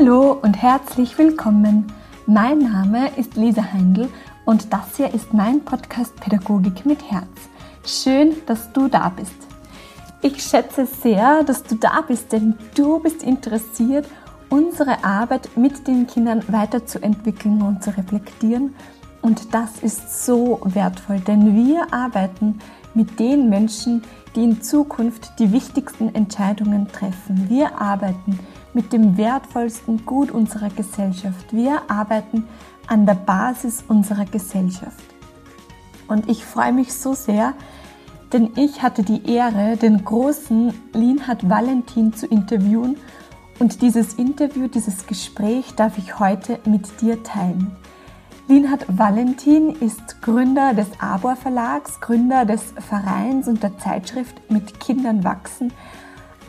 Hallo und herzlich willkommen. Mein Name ist Lisa Heindl und das hier ist mein Podcast Pädagogik mit Herz. Schön, dass du da bist. Ich schätze sehr, dass du da bist, denn du bist interessiert, unsere Arbeit mit den Kindern weiterzuentwickeln und zu reflektieren. Und das ist so wertvoll, denn wir arbeiten mit den Menschen, die in Zukunft die wichtigsten Entscheidungen treffen. Wir arbeiten mit dem wertvollsten Gut unserer Gesellschaft. Wir arbeiten an der Basis unserer Gesellschaft. Und ich freue mich so sehr, denn ich hatte die Ehre, den großen Linhard Valentin zu interviewen und dieses Interview, dieses Gespräch darf ich heute mit dir teilen. Linhard Valentin ist Gründer des Abor Verlags, Gründer des Vereins und der Zeitschrift Mit Kindern wachsen,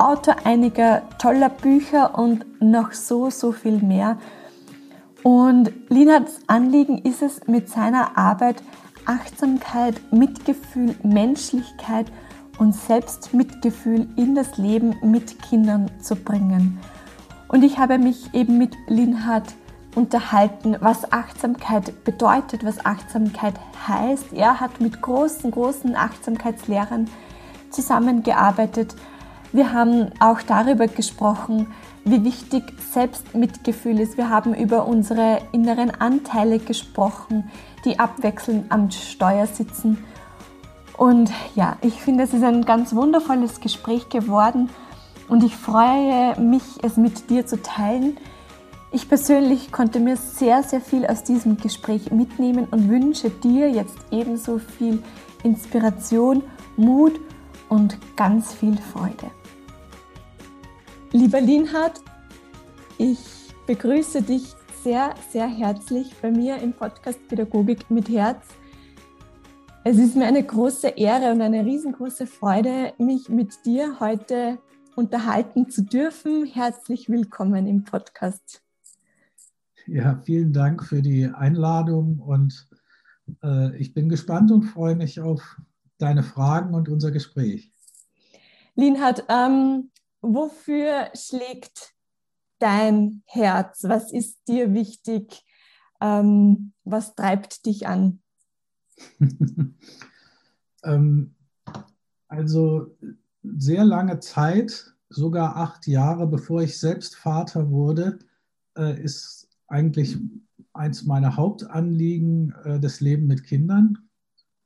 Autor einiger toller Bücher und noch so, so viel mehr. Und Linhards Anliegen ist es, mit seiner Arbeit Achtsamkeit, Mitgefühl, Menschlichkeit und Selbstmitgefühl in das Leben mit Kindern zu bringen. Und ich habe mich eben mit Linhard unterhalten, was Achtsamkeit bedeutet, was Achtsamkeit heißt. Er hat mit großen, großen Achtsamkeitslehrern zusammengearbeitet. Wir haben auch darüber gesprochen, wie wichtig Selbstmitgefühl ist. Wir haben über unsere inneren Anteile gesprochen, die abwechselnd am Steuer sitzen. Und ja, ich finde, es ist ein ganz wundervolles Gespräch geworden und ich freue mich, es mit dir zu teilen. Ich persönlich konnte mir sehr, sehr viel aus diesem Gespräch mitnehmen und wünsche dir jetzt ebenso viel Inspiration, Mut und ganz viel Freude. Lieber Linhard, ich begrüße dich sehr, sehr herzlich bei mir im Podcast Pädagogik mit Herz. Es ist mir eine große Ehre und eine riesengroße Freude, mich mit dir heute unterhalten zu dürfen. Herzlich willkommen im Podcast. Ja, vielen Dank für die Einladung und äh, ich bin gespannt und freue mich auf deine Fragen und unser Gespräch. Linhard, ähm, wofür schlägt dein Herz? Was ist dir wichtig? Ähm, was treibt dich an? ähm, also sehr lange Zeit, sogar acht Jahre bevor ich selbst Vater wurde, äh, ist eigentlich eins meiner Hauptanliegen äh, das Leben mit Kindern.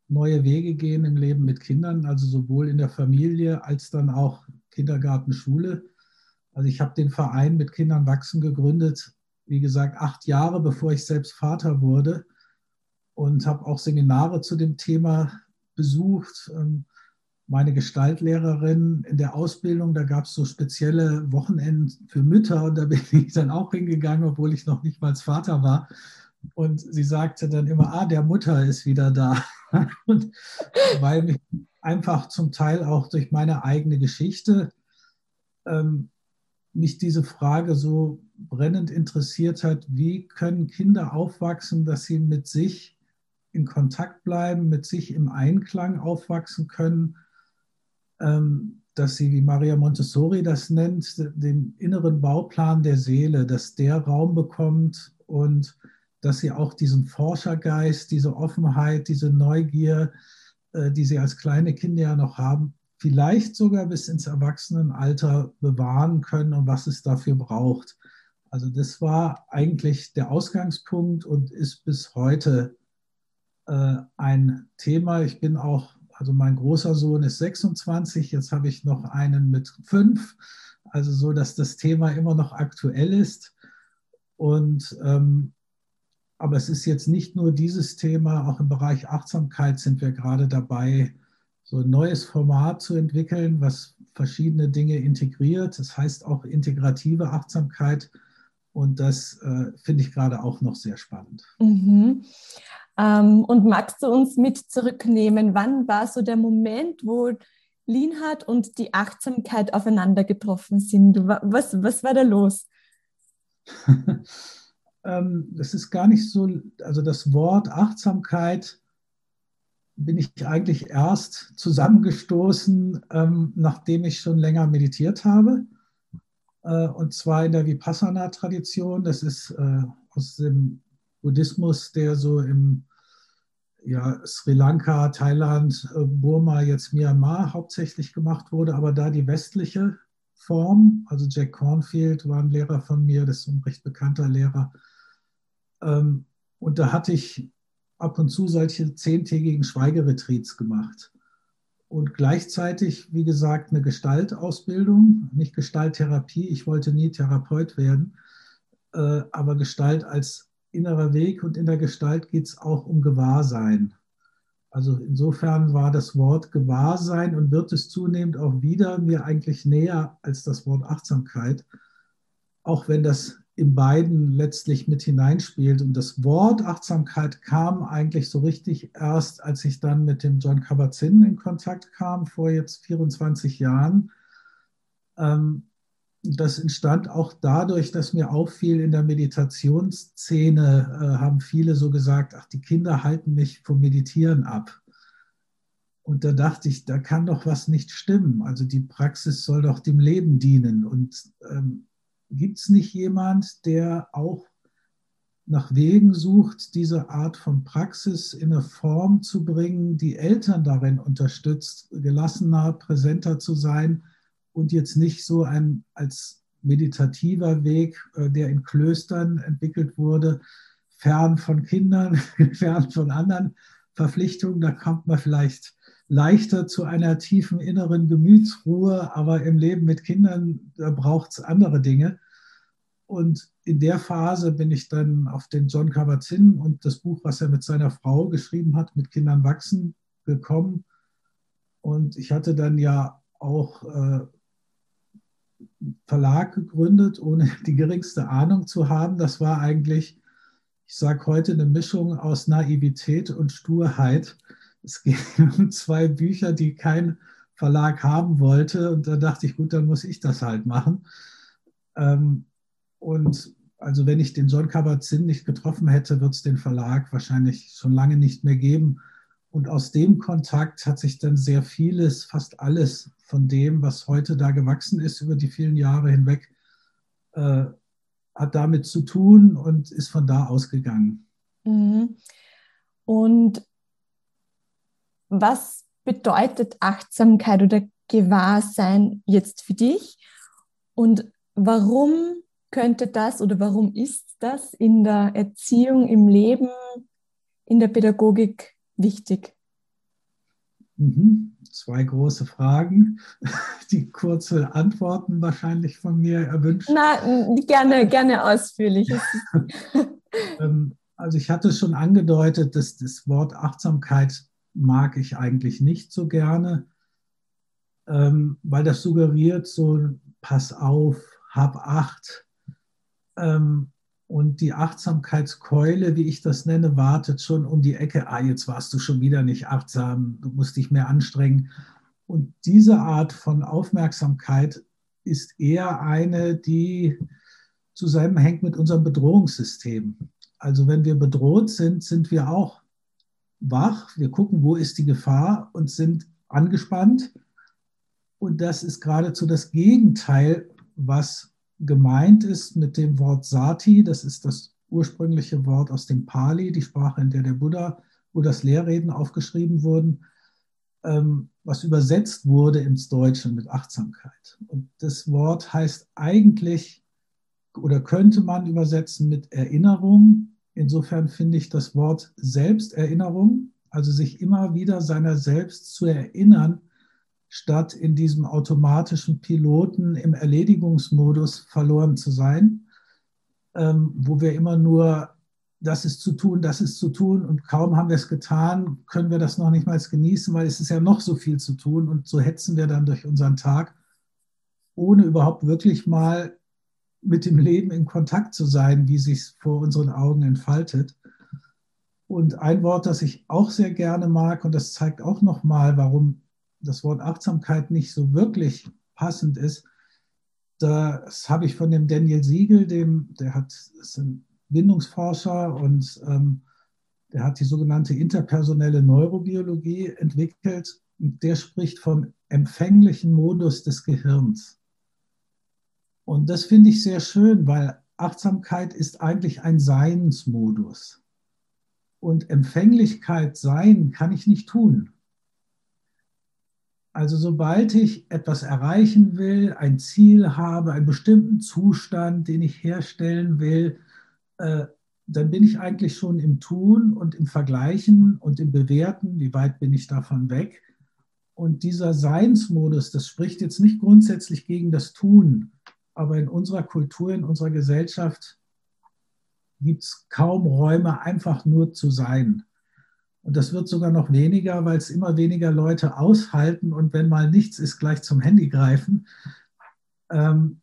Neue Wege gehen im Leben mit Kindern, also sowohl in der Familie als dann auch Kindergarten, Schule. Also ich habe den Verein mit Kindern wachsen gegründet, wie gesagt, acht Jahre bevor ich selbst Vater wurde und habe auch Seminare zu dem Thema besucht. Ähm, meine Gestaltlehrerin in der Ausbildung, da gab es so spezielle Wochenenden für Mütter und da bin ich dann auch hingegangen, obwohl ich noch nicht mal Vater war. Und sie sagte dann immer, ah, der Mutter ist wieder da. Und weil mich einfach zum Teil auch durch meine eigene Geschichte ähm, mich diese Frage so brennend interessiert hat, wie können Kinder aufwachsen, dass sie mit sich in Kontakt bleiben, mit sich im Einklang aufwachsen können ähm, dass sie, wie Maria Montessori das nennt, den inneren Bauplan der Seele, dass der Raum bekommt und dass sie auch diesen Forschergeist, diese Offenheit, diese Neugier, die sie als kleine Kinder ja noch haben, vielleicht sogar bis ins Erwachsenenalter bewahren können und was es dafür braucht. Also das war eigentlich der Ausgangspunkt und ist bis heute äh, ein Thema. Ich bin auch also mein großer Sohn ist 26, jetzt habe ich noch einen mit fünf, also so, dass das Thema immer noch aktuell ist. Und ähm, aber es ist jetzt nicht nur dieses Thema, auch im Bereich Achtsamkeit sind wir gerade dabei, so ein neues Format zu entwickeln, was verschiedene Dinge integriert. Das heißt auch integrative Achtsamkeit. Und das äh, finde ich gerade auch noch sehr spannend. Mhm. Ähm, und magst du uns mit zurücknehmen? Wann war so der Moment, wo Linhard und die Achtsamkeit aufeinander getroffen sind? Was, was war da los? ähm, das ist gar nicht so, also das Wort Achtsamkeit bin ich eigentlich erst zusammengestoßen, ähm, nachdem ich schon länger meditiert habe. äh, und zwar in der Vipassana-Tradition. Das ist äh, aus dem Buddhismus, der so im ja, Sri Lanka, Thailand, äh, Burma, jetzt Myanmar hauptsächlich gemacht wurde, aber da die westliche Form, also Jack Cornfield war ein Lehrer von mir, das ist ein recht bekannter Lehrer. Ähm, und da hatte ich ab und zu solche zehntägigen Schweigeretreats gemacht. Und gleichzeitig, wie gesagt, eine Gestaltausbildung, nicht Gestalttherapie. Ich wollte nie Therapeut werden, äh, aber Gestalt als innerer Weg und in der Gestalt geht es auch um Gewahrsein. Also insofern war das Wort Gewahrsein und wird es zunehmend auch wieder mir eigentlich näher als das Wort Achtsamkeit, auch wenn das in beiden letztlich mit hineinspielt. Und das Wort Achtsamkeit kam eigentlich so richtig erst, als ich dann mit dem John Kabat-Zinn in Kontakt kam, vor jetzt 24 Jahren. Ähm, das entstand auch dadurch, dass mir auffiel, in der Meditationsszene äh, haben viele so gesagt, ach, die Kinder halten mich vom Meditieren ab. Und da dachte ich, da kann doch was nicht stimmen. Also die Praxis soll doch dem Leben dienen. Und ähm, gibt es nicht jemand, der auch nach Wegen sucht, diese Art von Praxis in eine Form zu bringen, die Eltern darin unterstützt, gelassener, präsenter zu sein, und jetzt nicht so ein als meditativer Weg, äh, der in Klöstern entwickelt wurde, fern von Kindern, fern von anderen Verpflichtungen. Da kommt man vielleicht leichter zu einer tiefen inneren Gemütsruhe, aber im Leben mit Kindern, da braucht es andere Dinge. Und in der Phase bin ich dann auf den John Kabat-Zinn und das Buch, was er mit seiner Frau geschrieben hat, mit Kindern wachsen, gekommen. Und ich hatte dann ja auch äh, Verlag gegründet, ohne die geringste Ahnung zu haben. Das war eigentlich, ich sage heute, eine Mischung aus Naivität und Sturheit. Es ging um zwei Bücher, die kein Verlag haben wollte. Und da dachte ich, gut, dann muss ich das halt machen. Ähm, und also wenn ich den John Kabat-Zinn nicht getroffen hätte, wird es den Verlag wahrscheinlich schon lange nicht mehr geben. Und aus dem Kontakt hat sich dann sehr vieles, fast alles von dem, was heute da gewachsen ist über die vielen Jahre hinweg, äh, hat damit zu tun und ist von da ausgegangen. Mhm. Und was bedeutet Achtsamkeit oder Gewahrsein jetzt für dich? Und warum könnte das oder warum ist das in der Erziehung, im Leben, in der Pädagogik wichtig? Mhm. Zwei große Fragen, die kurze Antworten wahrscheinlich von mir erwünscht. Na, gerne, gerne ausführlich. Ähm, also ich hatte schon angedeutet, dass das Wort Achtsamkeit mag ich eigentlich nicht so gerne, ähm, weil das suggeriert so, pass auf, hab Acht. Ähm, und die Achtsamkeitskeule, wie ich das nenne, wartet schon um die Ecke. Ah, jetzt warst du schon wieder nicht achtsam, du musst dich mehr anstrengen. Und diese Art von Aufmerksamkeit ist eher eine, die zusammenhängt mit unserem Bedrohungssystem. Also wenn wir bedroht sind, sind wir auch wach. Wir gucken, wo ist die Gefahr und sind angespannt. Und das ist geradezu das Gegenteil, was gemeint ist mit dem Wort Sati, das ist das ursprüngliche Wort aus dem Pali, die Sprache, in der der Buddha, Buddhas Lehrreden aufgeschrieben wurden, ähm, was übersetzt wurde ins Deutsche mit Achtsamkeit. Und das Wort heißt eigentlich oder könnte man übersetzen mit Erinnerung. Insofern finde ich das Wort Selbsterinnerung, also sich immer wieder seiner selbst zu erinnern, statt in diesem automatischen Piloten im Erledigungsmodus verloren zu sein, ähm, wo wir immer nur, das ist zu tun, das ist zu tun und kaum haben wir es getan, können wir das noch nicht mal genießen, weil es ist ja noch so viel zu tun und so hetzen wir dann durch unseren Tag, ohne überhaupt wirklich mal mit dem Leben in Kontakt zu sein, wie sich vor unseren Augen entfaltet. Und ein Wort, das ich auch sehr gerne mag, und das zeigt auch nochmal, warum das Wort Achtsamkeit nicht so wirklich passend ist, das habe ich von dem Daniel Siegel, dem, der hat, ist ein Bindungsforscher und ähm, der hat die sogenannte interpersonelle Neurobiologie entwickelt und der spricht vom empfänglichen Modus des Gehirns. Und das finde ich sehr schön, weil Achtsamkeit ist eigentlich ein Seinsmodus. Und Empfänglichkeit sein kann ich nicht tun. Also sobald ich etwas erreichen will, ein Ziel habe, einen bestimmten Zustand, den ich herstellen will, äh, dann bin ich eigentlich schon im Tun und im Vergleichen und im Bewerten, wie weit bin ich davon weg. Und dieser Seinsmodus, das spricht jetzt nicht grundsätzlich gegen das Tun, aber in unserer Kultur, in unserer Gesellschaft gibt es kaum Räume, einfach nur zu sein. Und das wird sogar noch weniger, weil es immer weniger Leute aushalten und wenn mal nichts ist, gleich zum Handy greifen. Ähm,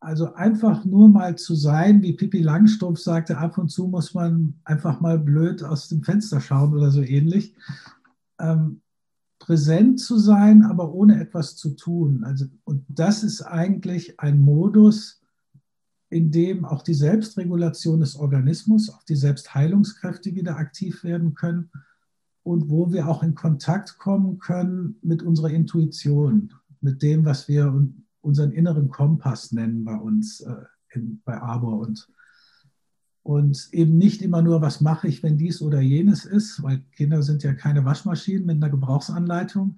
also einfach nur mal zu sein, wie Pippi Langstrumpf sagte, ab und zu muss man einfach mal blöd aus dem Fenster schauen oder so ähnlich. Ähm, präsent zu sein, aber ohne etwas zu tun. Also, und das ist eigentlich ein Modus, in dem auch die Selbstregulation des Organismus, auch die Selbstheilungskräfte wieder aktiv werden können und wo wir auch in Kontakt kommen können mit unserer Intuition, mit dem, was wir unseren inneren Kompass nennen bei uns, äh, in, bei Arbor und, und eben nicht immer nur, was mache ich, wenn dies oder jenes ist, weil Kinder sind ja keine Waschmaschinen mit einer Gebrauchsanleitung.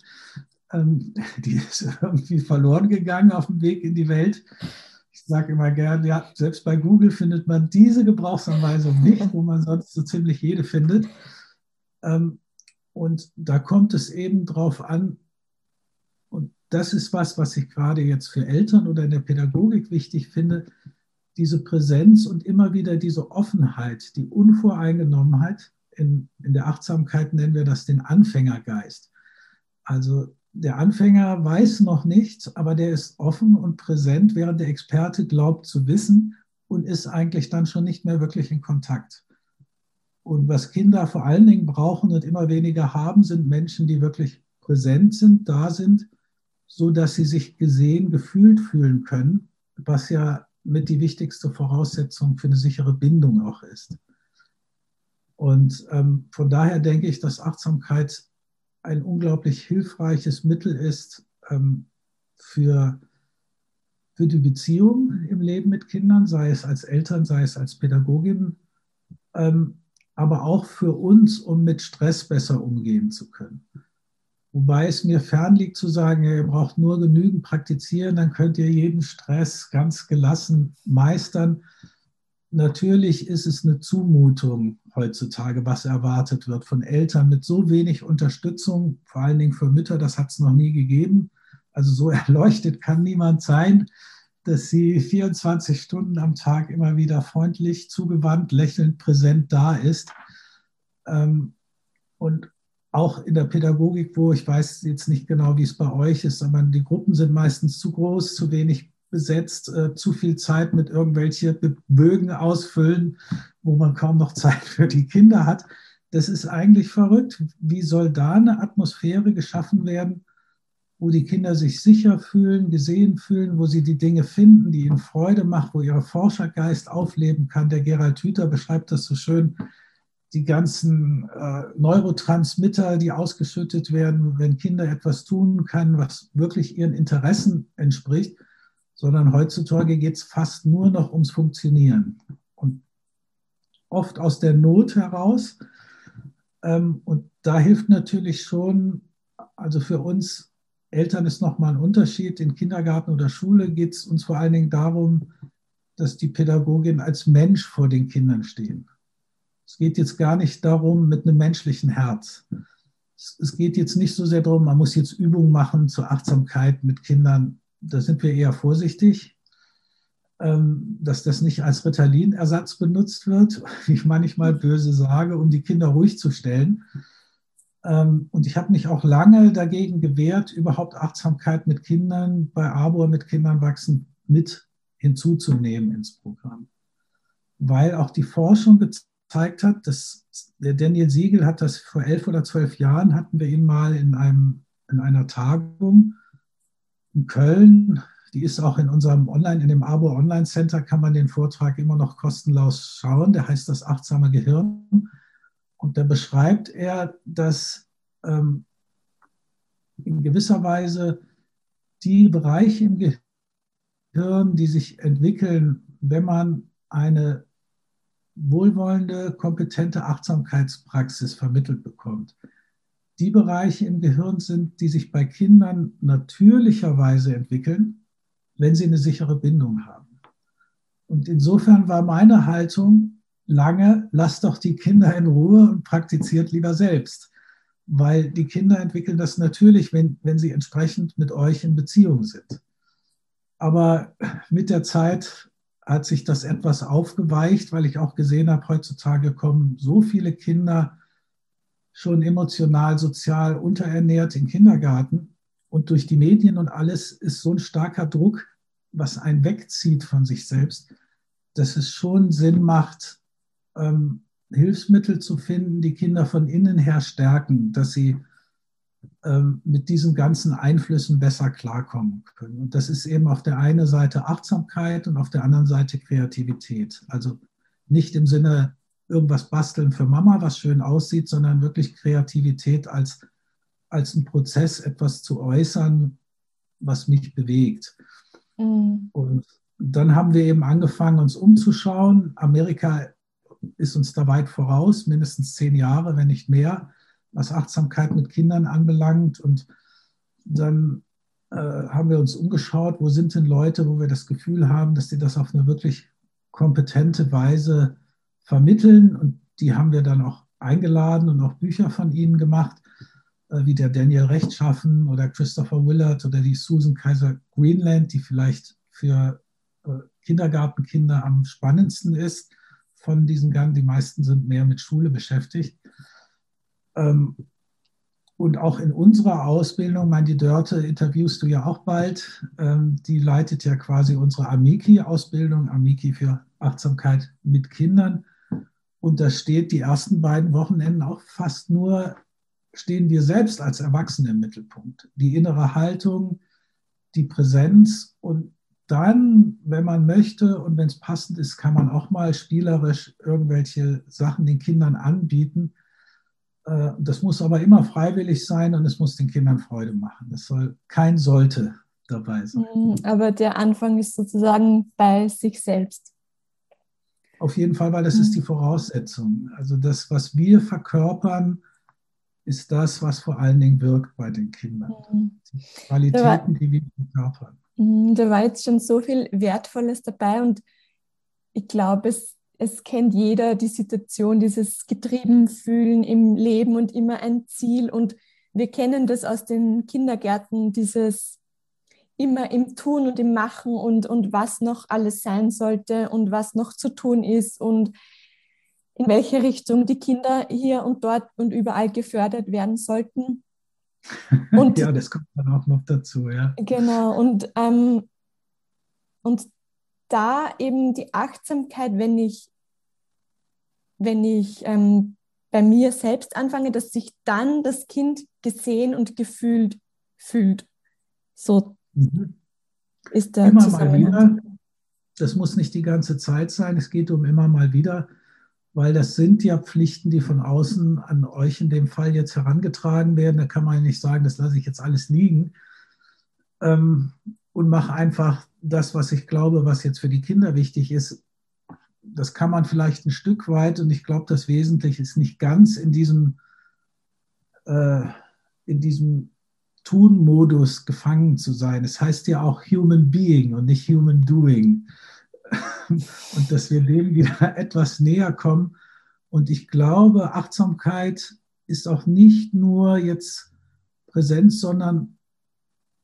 Ähm, die ist irgendwie verloren gegangen auf dem Weg in die Welt. Ich sage immer gerne, ja, selbst bei Google findet man diese Gebrauchsanweisung nicht, wo man sonst so ziemlich jede findet. Ähm, und da kommt es eben drauf an, das ist was, was ich gerade jetzt für Eltern oder in der Pädagogik wichtig finde, diese Präsenz und immer wieder diese Offenheit, die Unvoreingenommenheit. In, in der Achtsamkeit nennen wir das den Anfängergeist. Also der Anfänger weiß noch nichts, aber der ist offen und präsent, während der Experte glaubt zu wissen und ist eigentlich dann schon nicht mehr wirklich in Kontakt. Und was Kinder vor allen Dingen brauchen und immer weniger haben, sind Menschen, die wirklich präsent sind, da sind so dass sie sich gesehen, gefühlt fühlen können, was ja mit die wichtigste Voraussetzung für eine sichere Bindung auch ist. Und ähm, von daher denke ich, dass Achtsamkeit ein unglaublich hilfreiches Mittel ist ähm, für, für die Beziehung im Leben mit Kindern, sei es als Eltern, sei es als Pädagogin, ähm, aber auch für uns, um mit Stress besser umgehen zu können. Wobei es mir fern liegt zu sagen, ihr braucht nur genügend praktizieren, dann könnt ihr jeden Stress ganz gelassen meistern. Natürlich ist es eine Zumutung heutzutage, was erwartet wird von Eltern mit so wenig Unterstützung, vor allen Dingen für Mütter, das hat es noch nie gegeben. Also so erleuchtet kann niemand sein, dass sie 24 Stunden am Tag immer wieder freundlich, zugewandt, lächelnd, präsent da ist. Ähm, und auch in der Pädagogik, wo ich weiß jetzt nicht genau, wie es bei euch ist, aber die Gruppen sind meistens zu groß, zu wenig besetzt, äh, zu viel Zeit mit irgendwelchen Bögen ausfüllen, wo man kaum noch Zeit für die Kinder hat. Das ist eigentlich verrückt. Wie soll da eine Atmosphäre geschaffen werden, wo die Kinder sich sicher fühlen, gesehen fühlen, wo sie die Dinge finden, die ihnen Freude machen, wo ihr Forschergeist aufleben kann. Der Gerald Hüther beschreibt das so schön die ganzen äh, Neurotransmitter, die ausgeschüttet werden, wenn Kinder etwas tun können, was wirklich ihren Interessen entspricht, sondern heutzutage geht es fast nur noch ums Funktionieren. Und oft aus der Not heraus. Ähm, und da hilft natürlich schon, also für uns Eltern ist nochmal ein Unterschied. In Kindergarten oder Schule geht es uns vor allen Dingen darum, dass die Pädagogin als Mensch vor den Kindern stehen. Es geht jetzt gar nicht darum mit einem menschlichen Herz. Es geht jetzt nicht so sehr darum, man muss jetzt Übungen machen zur Achtsamkeit mit Kindern. Da sind wir eher vorsichtig, ähm, dass das nicht als Ritalin-Ersatz benutzt wird, wie ich manchmal böse sage, um die Kinder ruhig zu stellen. Ähm, und ich habe mich auch lange dagegen gewehrt, überhaupt Achtsamkeit mit Kindern bei Arbor mit Kindern wachsen mit hinzuzunehmen ins Programm. Weil auch die Forschung gezeigt hat. Das, der Daniel Siegel hat das vor elf oder zwölf Jahren, hatten wir ihn mal in, einem, in einer Tagung in Köln. Die ist auch in unserem Online, in dem Abo Online Center kann man den Vortrag immer noch kostenlos schauen. Der heißt das achtsame Gehirn. Und da beschreibt er, dass ähm, in gewisser Weise die Bereiche im Gehirn, die sich entwickeln, wenn man eine wohlwollende, kompetente Achtsamkeitspraxis vermittelt bekommt. Die Bereiche im Gehirn sind, die sich bei Kindern natürlicherweise entwickeln, wenn sie eine sichere Bindung haben. Und insofern war meine Haltung lange, lasst doch die Kinder in Ruhe und praktiziert lieber selbst, weil die Kinder entwickeln das natürlich, wenn, wenn sie entsprechend mit euch in Beziehung sind. Aber mit der Zeit hat sich das etwas aufgeweicht, weil ich auch gesehen habe, heutzutage kommen so viele Kinder schon emotional, sozial unterernährt in Kindergarten. Und durch die Medien und alles ist so ein starker Druck, was einen wegzieht von sich selbst, dass es schon Sinn macht, ähm, Hilfsmittel zu finden, die Kinder von innen her stärken, dass sie ähm, mit diesen ganzen Einflüssen besser klarkommen können. Und das ist eben auf der einen Seite Achtsamkeit und auf der anderen Seite Kreativität. Also nicht im Sinne irgendwas basteln für Mama, was schön aussieht, sondern wirklich Kreativität als, als ein Prozess, etwas zu äußern, was mich bewegt. Mhm. Und dann haben wir eben angefangen, uns umzuschauen. Amerika ist uns da weit voraus, mindestens zehn Jahre, wenn nicht mehr was Achtsamkeit mit Kindern anbelangt. Und dann äh, haben wir uns umgeschaut, wo sind denn Leute, wo wir das Gefühl haben, dass sie das auf eine wirklich kompetente Weise vermitteln. Und die haben wir dann auch eingeladen und auch Bücher von ihnen gemacht, äh, wie der Daniel Rechtschaffen oder Christopher Willard oder die Susan Kaiser Greenland, die vielleicht für äh, Kindergartenkinder am spannendsten ist von diesen Ganzen. Die meisten sind mehr mit Schule beschäftigt. Ähm, und auch in unserer Ausbildung, meine, die Dörte interviewst du ja auch bald, ähm, die leitet ja quasi unsere Amiki-Ausbildung, Amiki für Achtsamkeit mit Kindern. Und da steht die ersten beiden Wochenenden auch fast nur, stehen wir selbst als Erwachsene im Mittelpunkt. Die innere Haltung, die Präsenz und dann, wenn man möchte und wenn es passend ist, kann man auch mal spielerisch irgendwelche Sachen den Kindern anbieten äh, das muss aber immer freiwillig sein und es muss den Kindern Freude machen. Es soll kein sollte dabei sein. Mhm, aber der Anfang ist sozusagen bei sich selbst. Auf jeden Fall, weil das ist mhm. die Voraussetzung. Also das, was wir verkörpern, ist das, was vor allen Dingen wirkt bei den Kindern. Mhm. Die Qualitäten, die wir verkörpern. Da war jetzt schon so viel Wertvolles dabei und ich glaube, es es kennt jeder die Situation, dieses getrieben fühlen im Leben und immer ein Ziel. Und wir kennen das aus den Kindergärten, dieses immer im Tun und im Machen und, und was noch alles sein sollte und was noch zu tun ist und in welche Richtung die Kinder hier und dort und überall gefördert werden sollten. Und, ja, das kommt dann auch noch dazu, ja. Genau, und, ähm, und da eben die Achtsamkeit, wenn ich, wenn ich ähm, bei mir selbst anfange, dass sich dann das Kind gesehen und gefühlt fühlt. So mhm. ist der Immer mal wieder. Das muss nicht die ganze Zeit sein. Es geht um immer mal wieder, weil das sind ja Pflichten, die von außen an euch in dem Fall jetzt herangetragen werden. Da kann man nicht sagen, das lasse ich jetzt alles liegen. Ähm, und mache einfach das, was ich glaube, was jetzt für die Kinder wichtig ist. Das kann man vielleicht ein Stück weit und ich glaube, das Wesentliche ist nicht ganz in diesem, äh, in diesem Tun-Modus gefangen zu sein. Es heißt ja auch Human Being und nicht Human Doing. Und dass wir dem wieder etwas näher kommen. Und ich glaube, Achtsamkeit ist auch nicht nur jetzt Präsenz, sondern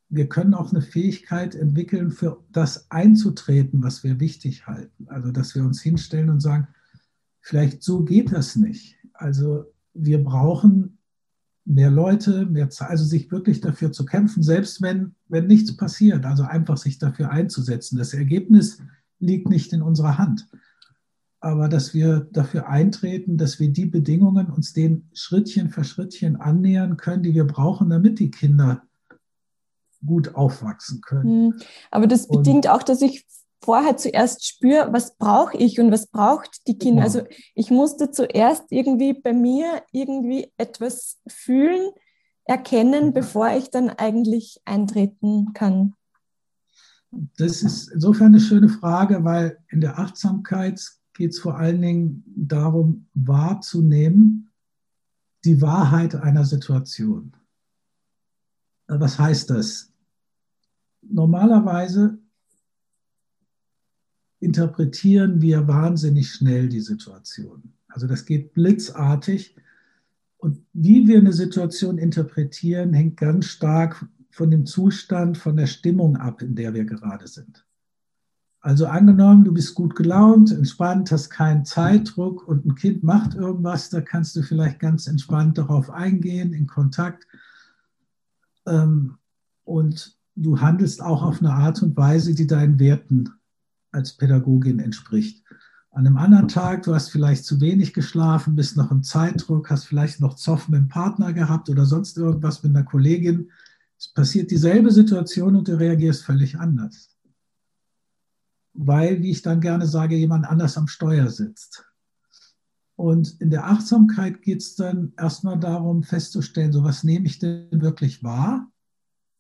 wir können auch eine Fähigkeit entwickeln, für das einzutreten, was wir wichtig halten. Also, dass wir uns hinstellen und sagen, vielleicht so geht das nicht. Also, wir brauchen mehr Leute, mehr Zeit, also sich wirklich dafür zu kämpfen, selbst wenn, wenn nichts passiert. Also einfach sich dafür einzusetzen. Das Ergebnis liegt nicht in unserer Hand. Aber dass wir dafür eintreten, dass wir die Bedingungen uns den Schrittchen für Schrittchen annähern können, die wir brauchen, damit die Kinder gut aufwachsen können. Hm. Aber das und bedingt auch, dass ich vorher zuerst spüre, was brauche ich und was braucht die Kinder. Genau. Also ich musste zuerst irgendwie bei mir irgendwie etwas fühlen, erkennen, ja. bevor ich dann eigentlich eintreten kann. Das ist insofern eine schöne Frage, weil in der Achtsamkeit geht es vor allen Dingen darum, wahrzunehmen, die Wahrheit einer Situation. Was heißt das? Normalerweise interpretieren wir wahnsinnig schnell die Situation. Also das geht blitzartig. Und wie wir eine Situation interpretieren, hängt ganz stark von dem Zustand, von der Stimmung ab, in der wir gerade sind. Also angenommen, du bist gut gelaunt, entspannt, hast keinen Zeitdruck und ein Kind macht irgendwas, da kannst du vielleicht ganz entspannt darauf eingehen, in Kontakt. Ähm, und du handelst auch auf eine Art und Weise, die deinen Werten als Pädagogin entspricht. An einem anderen Tag, du hast vielleicht zu wenig geschlafen, bist noch im Zeitdruck, hast vielleicht noch Zoff mit dem Partner gehabt oder sonst irgendwas mit einer Kollegin. Es passiert dieselbe Situation und du reagierst völlig anders. Weil, wie ich dann gerne sage, jemand anders am Steuer sitzt. Und in der Achtsamkeit geht es dann erstmal darum, festzustellen, so was nehme ich denn wirklich wahr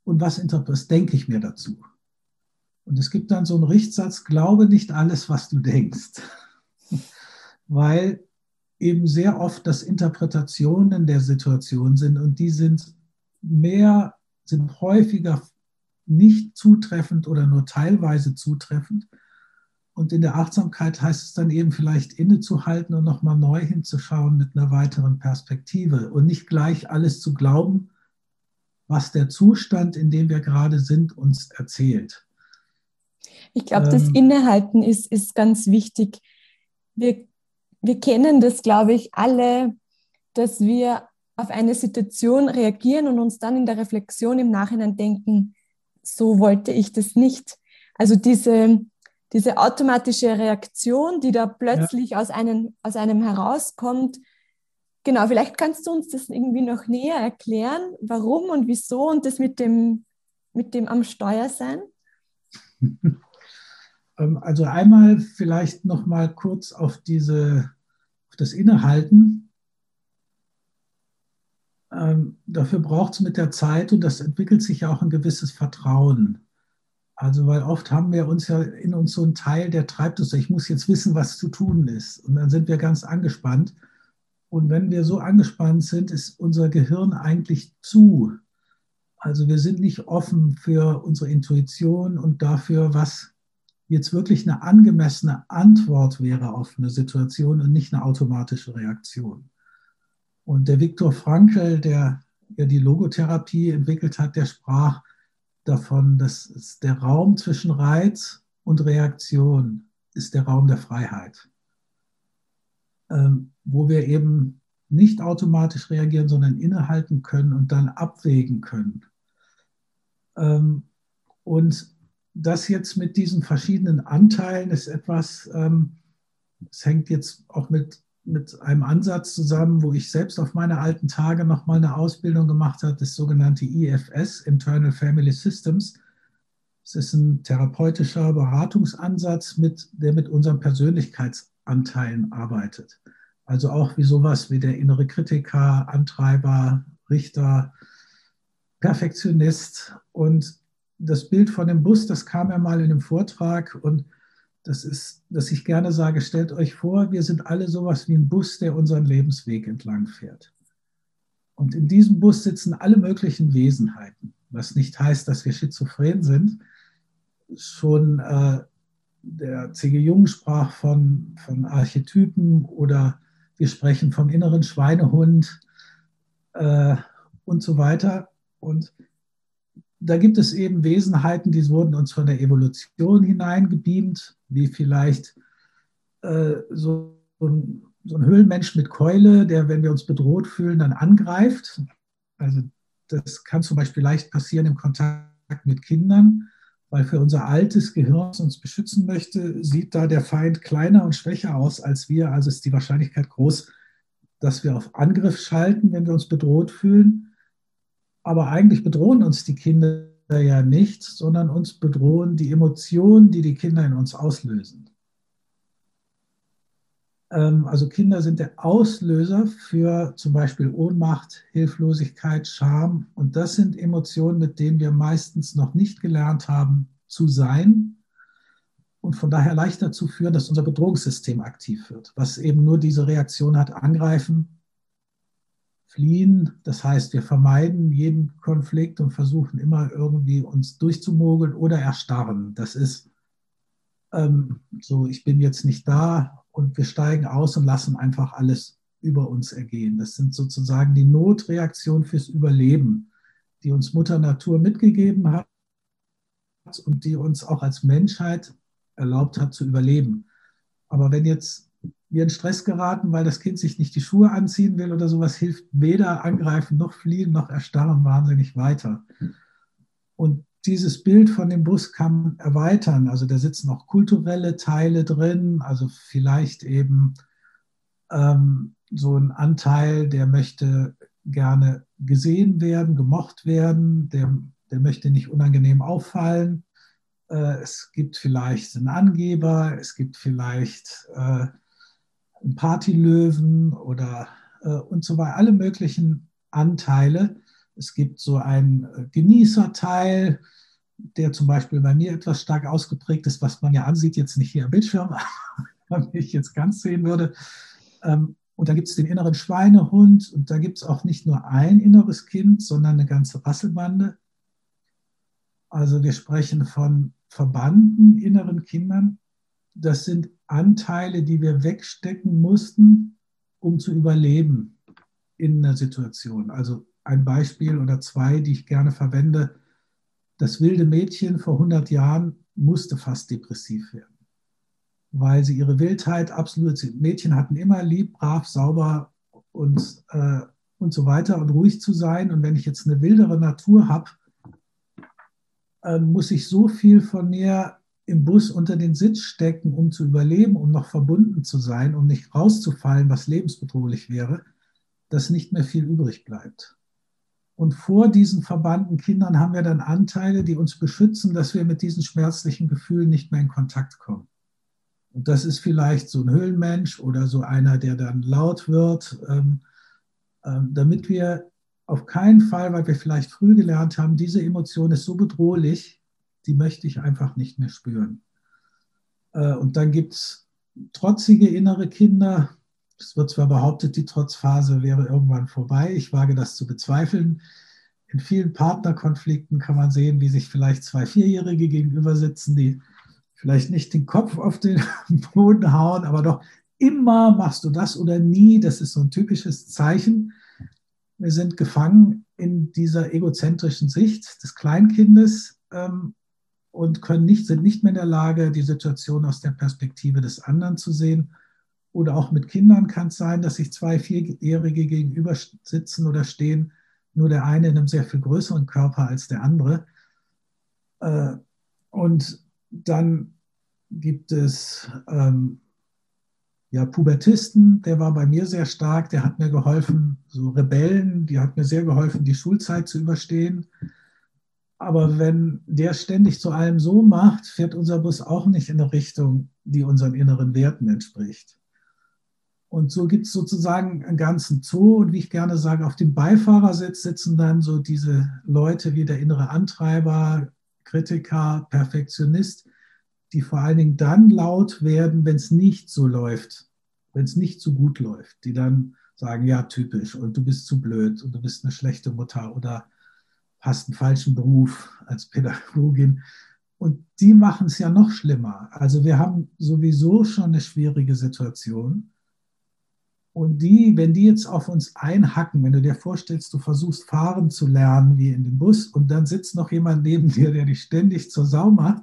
und was, was denke ich mir dazu. Und es gibt dann so einen Richtsatz, glaube nicht alles, was du denkst. Weil eben sehr oft das Interpretationen der Situation sind und die sind mehr, sind häufiger nicht zutreffend oder nur teilweise zutreffend. Und in der Achtsamkeit heißt es dann eben vielleicht innezuhalten und nochmal neu hinzuschauen mit einer weiteren Perspektive und nicht gleich alles zu glauben, was der Zustand, in dem wir gerade sind, uns erzählt. Ich glaube, das ähm. Innehalten ist, ist ganz wichtig. Wir, wir kennen das, glaube ich, alle, dass wir auf eine Situation reagieren und uns dann in der Reflexion im Nachhinein denken, so wollte ich das nicht. Also diese, diese automatische Reaktion, die da plötzlich ja. aus, einem, aus einem herauskommt. Genau, vielleicht kannst du uns das irgendwie noch näher erklären, warum und wieso und das mit dem, mit dem am Steuer sein? Ähm, also einmal vielleicht noch mal kurz auf diese, auf das Innehalten. Ähm, dafür braucht es mit der Zeit und das entwickelt sich ja auch ein gewisses Vertrauen. Also, weil oft haben wir uns ja in uns so einen Teil, der treibt uns, ich muss jetzt wissen, was zu tun ist. Und dann sind wir ganz angespannt. Und wenn wir so angespannt sind, ist unser Gehirn eigentlich zu. Also wir sind nicht offen für unsere Intuition und dafür, was jetzt wirklich eine angemessene Antwort wäre auf eine Situation und nicht eine automatische Reaktion. Und der Viktor Frankl, der ja die Logotherapie entwickelt hat, der sprach davon, dass der Raum zwischen Reiz und Reaktion ist der Raum der Freiheit, ähm, wo wir eben nicht automatisch reagieren, sondern innehalten können und dann abwägen können. Ähm, und das jetzt mit diesen verschiedenen Anteilen ist etwas, ähm, es hängt jetzt auch mit, mit einem Ansatz zusammen, wo ich selbst auf meine alten Tage nochmal eine Ausbildung gemacht habe, das sogenannte IFS, Internal Family Systems. Es ist ein therapeutischer Beratungsansatz, mit, der mit unseren Persönlichkeitsanteilen arbeitet. Also auch wie sowas wie der innere Kritiker, Antreiber, Richter, Perfektionist und das Bild von dem Bus, das kam ja mal in einem Vortrag und das ist, dass ich gerne sage, stellt euch vor, wir sind alle sowas wie ein Bus, der unseren Lebensweg entlang fährt. Und in diesem Bus sitzen alle möglichen Wesenheiten, was nicht heißt, dass wir schizophren sind. Schon äh, der C.G. Jung sprach von, von Archetypen oder wir sprechen vom inneren Schweinehund äh, und so weiter. Und da gibt es eben Wesenheiten, die wurden uns von der Evolution hineingebeamt, wie vielleicht äh, so, ein, so, ein, Höhlenmensch mit Keule, der, wenn wir uns bedroht fühlen, dann angreift. Also das kann zum Beispiel leicht passieren im Kontakt mit Kindern, weil für unser altes Gehirn, das uns beschützen möchte, sieht da der Feind kleiner und schwächer aus als wir. Also ist die Wahrscheinlichkeit groß, dass wir auf Angriff schalten, wenn wir uns bedroht fühlen. Aber eigentlich bedrohen uns die Kinder ja nicht, sondern uns bedrohen die Emotionen, die die Kinder in uns auslösen. Ähm, also Kinder sind der Auslöser für zum Beispiel Ohnmacht, Hilflosigkeit, Scham. Und das sind Emotionen, mit denen wir meistens noch nicht gelernt haben zu sein und von daher leicht dazu führen, dass unser Bedrohungssystem aktiv wird, was eben nur diese Reaktion hat, angreifen, fliehen. Das heißt, wir vermeiden jeden Konflikt und versuchen immer irgendwie uns durchzumogeln oder erstarren. Das ist ähm, so, ich bin jetzt nicht da und wir steigen aus und lassen einfach alles über uns ergehen. Das sind sozusagen die Notreaktionen fürs Überleben, die uns Mutter Natur mitgegeben hat und die uns auch als Menschheit erlaubt hat zu überleben. Aber wenn jetzt wir in Stress geraten, weil das Kind sich nicht die Schuhe anziehen will oder sowas, hilft weder angreifen noch fliehen noch erstarren wahnsinnig weiter. Und dieses Bild von dem Bus kann man erweitern. Also da sitzen auch kulturelle Teile drin, also vielleicht eben ähm, so ein Anteil, der möchte gerne gesehen werden, gemocht werden, der, der möchte nicht unangenehm auffallen. Äh, es gibt vielleicht einen Angeber, es gibt vielleicht äh, Partylöwen oder äh, und so weiter, alle möglichen Anteile. Es gibt so einen äh, Genießerteil, der zum Beispiel bei mir etwas stark ausgeprägt ist, was man ja ansieht, jetzt nicht hier am Bildschirm, wenn ich jetzt ganz sehen würde. Ähm, und da gibt es den inneren Schweinehund und da gibt es auch nicht nur ein inneres Kind, sondern eine ganze Rasselbande. Also wir sprechen von verbannten inneren Kindern. Das sind Anteile, die wir wegstecken mussten, um zu überleben in einer Situation. Also ein Beispiel oder zwei, die ich gerne verwende. Das wilde Mädchen vor 100 Jahren musste fast depressiv werden weil sie ihre Wildheit absolut, Mädchen hatten immer lieb, brav, sauber und, äh, und so weiter und ruhig zu sein. Und wenn ich jetzt eine wildere Natur habe, äh, muss ich so viel von mir im Bus unter den Sitz stecken, um zu überleben, um noch verbunden zu sein, um nicht rauszufallen, was lebensbedrohlich wäre, dass nicht mehr viel übrig bleibt. Und vor diesen verbannten Kindern haben wir dann Anteile, die uns beschützen, dass wir mit diesen schmerzlichen Gefühlen nicht mehr in Kontakt kommen. Und das ist vielleicht so ein Höhlenmensch oder so einer, der dann laut wird, ähm, ähm, damit wir auf keinen Fall, weil wir vielleicht früh gelernt haben, diese Emotion ist so bedrohlich, die möchte ich einfach nicht mehr spüren. Äh, und dann gibt es trotzige innere Kinder. Es wird zwar behauptet, die Trotzphase wäre irgendwann vorbei. Ich wage das zu bezweifeln. In vielen Partnerkonflikten kann man sehen, wie sich vielleicht zwei Vierjährige gegenüber sitzen, die vielleicht nicht den Kopf auf den Boden hauen, aber doch immer machst du das oder nie. Das ist so ein typisches Zeichen. Wir sind gefangen in dieser egozentrischen Sicht des Kleinkindes ähm, und können nicht, sind nicht mehr in der Lage, die Situation aus der Perspektive des anderen zu sehen. Oder auch mit Kindern kann es sein, dass sich zwei Vierjährige gegenüber sitzen oder stehen, nur der eine in einem sehr viel größeren Körper als der andere. Äh, und dann gibt es ähm, ja, Pubertisten, der war bei mir sehr stark, der hat mir geholfen, so Rebellen, die hat mir sehr geholfen, die Schulzeit zu überstehen. Aber wenn der ständig zu allem so macht, fährt unser Bus auch nicht in eine Richtung, die unseren inneren Werten entspricht. Und so gibt es sozusagen einen ganzen Zoo. Und wie ich gerne sage, auf dem Beifahrersitz sitzen dann so diese Leute wie der innere Antreiber, Kritiker, Perfektionist, die vor allen Dingen dann laut werden, wenn es nicht so läuft, wenn es nicht so gut läuft, die dann sagen, ja, typisch und du bist zu blöd und du bist eine schlechte Mutter oder hast einen falschen Beruf als Pädagogin. Und die machen es ja noch schlimmer. Also wir haben sowieso schon eine schwierige Situation. Und die, wenn die jetzt auf uns einhacken, wenn du dir vorstellst, du versuchst fahren zu lernen wie in dem Bus und dann sitzt noch jemand neben dir, der dich ständig zur Sau macht,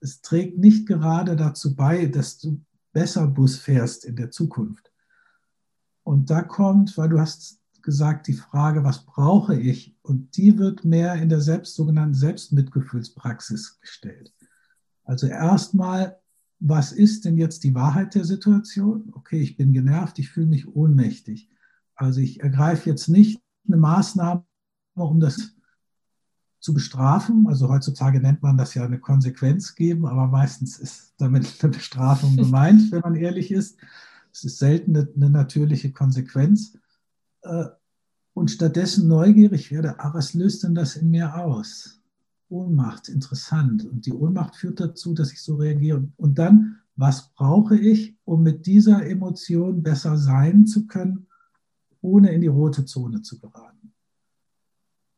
es trägt nicht gerade dazu bei, dass du besser Bus fährst in der Zukunft. Und da kommt, weil du hast gesagt, die Frage, was brauche ich? Und die wird mehr in der selbst, sogenannten Selbstmitgefühlspraxis gestellt. Also erstmal, was ist denn jetzt die Wahrheit der Situation? Okay, ich bin genervt, ich fühle mich ohnmächtig. Also ich ergreife jetzt nicht eine Maßnahme, um das zu bestrafen. Also heutzutage nennt man das ja eine Konsequenz geben, aber meistens ist damit eine Bestrafung gemeint, wenn man ehrlich ist. Es ist selten eine, eine natürliche Konsequenz. Äh, und stattdessen neugierig werde, ah, was löst denn das in mir aus? Ohnmacht, interessant. Und die Ohnmacht führt dazu, dass ich so reagiere. Und dann, was brauche ich, um mit dieser Emotion besser sein zu können, ohne in die rote Zone zu geraten?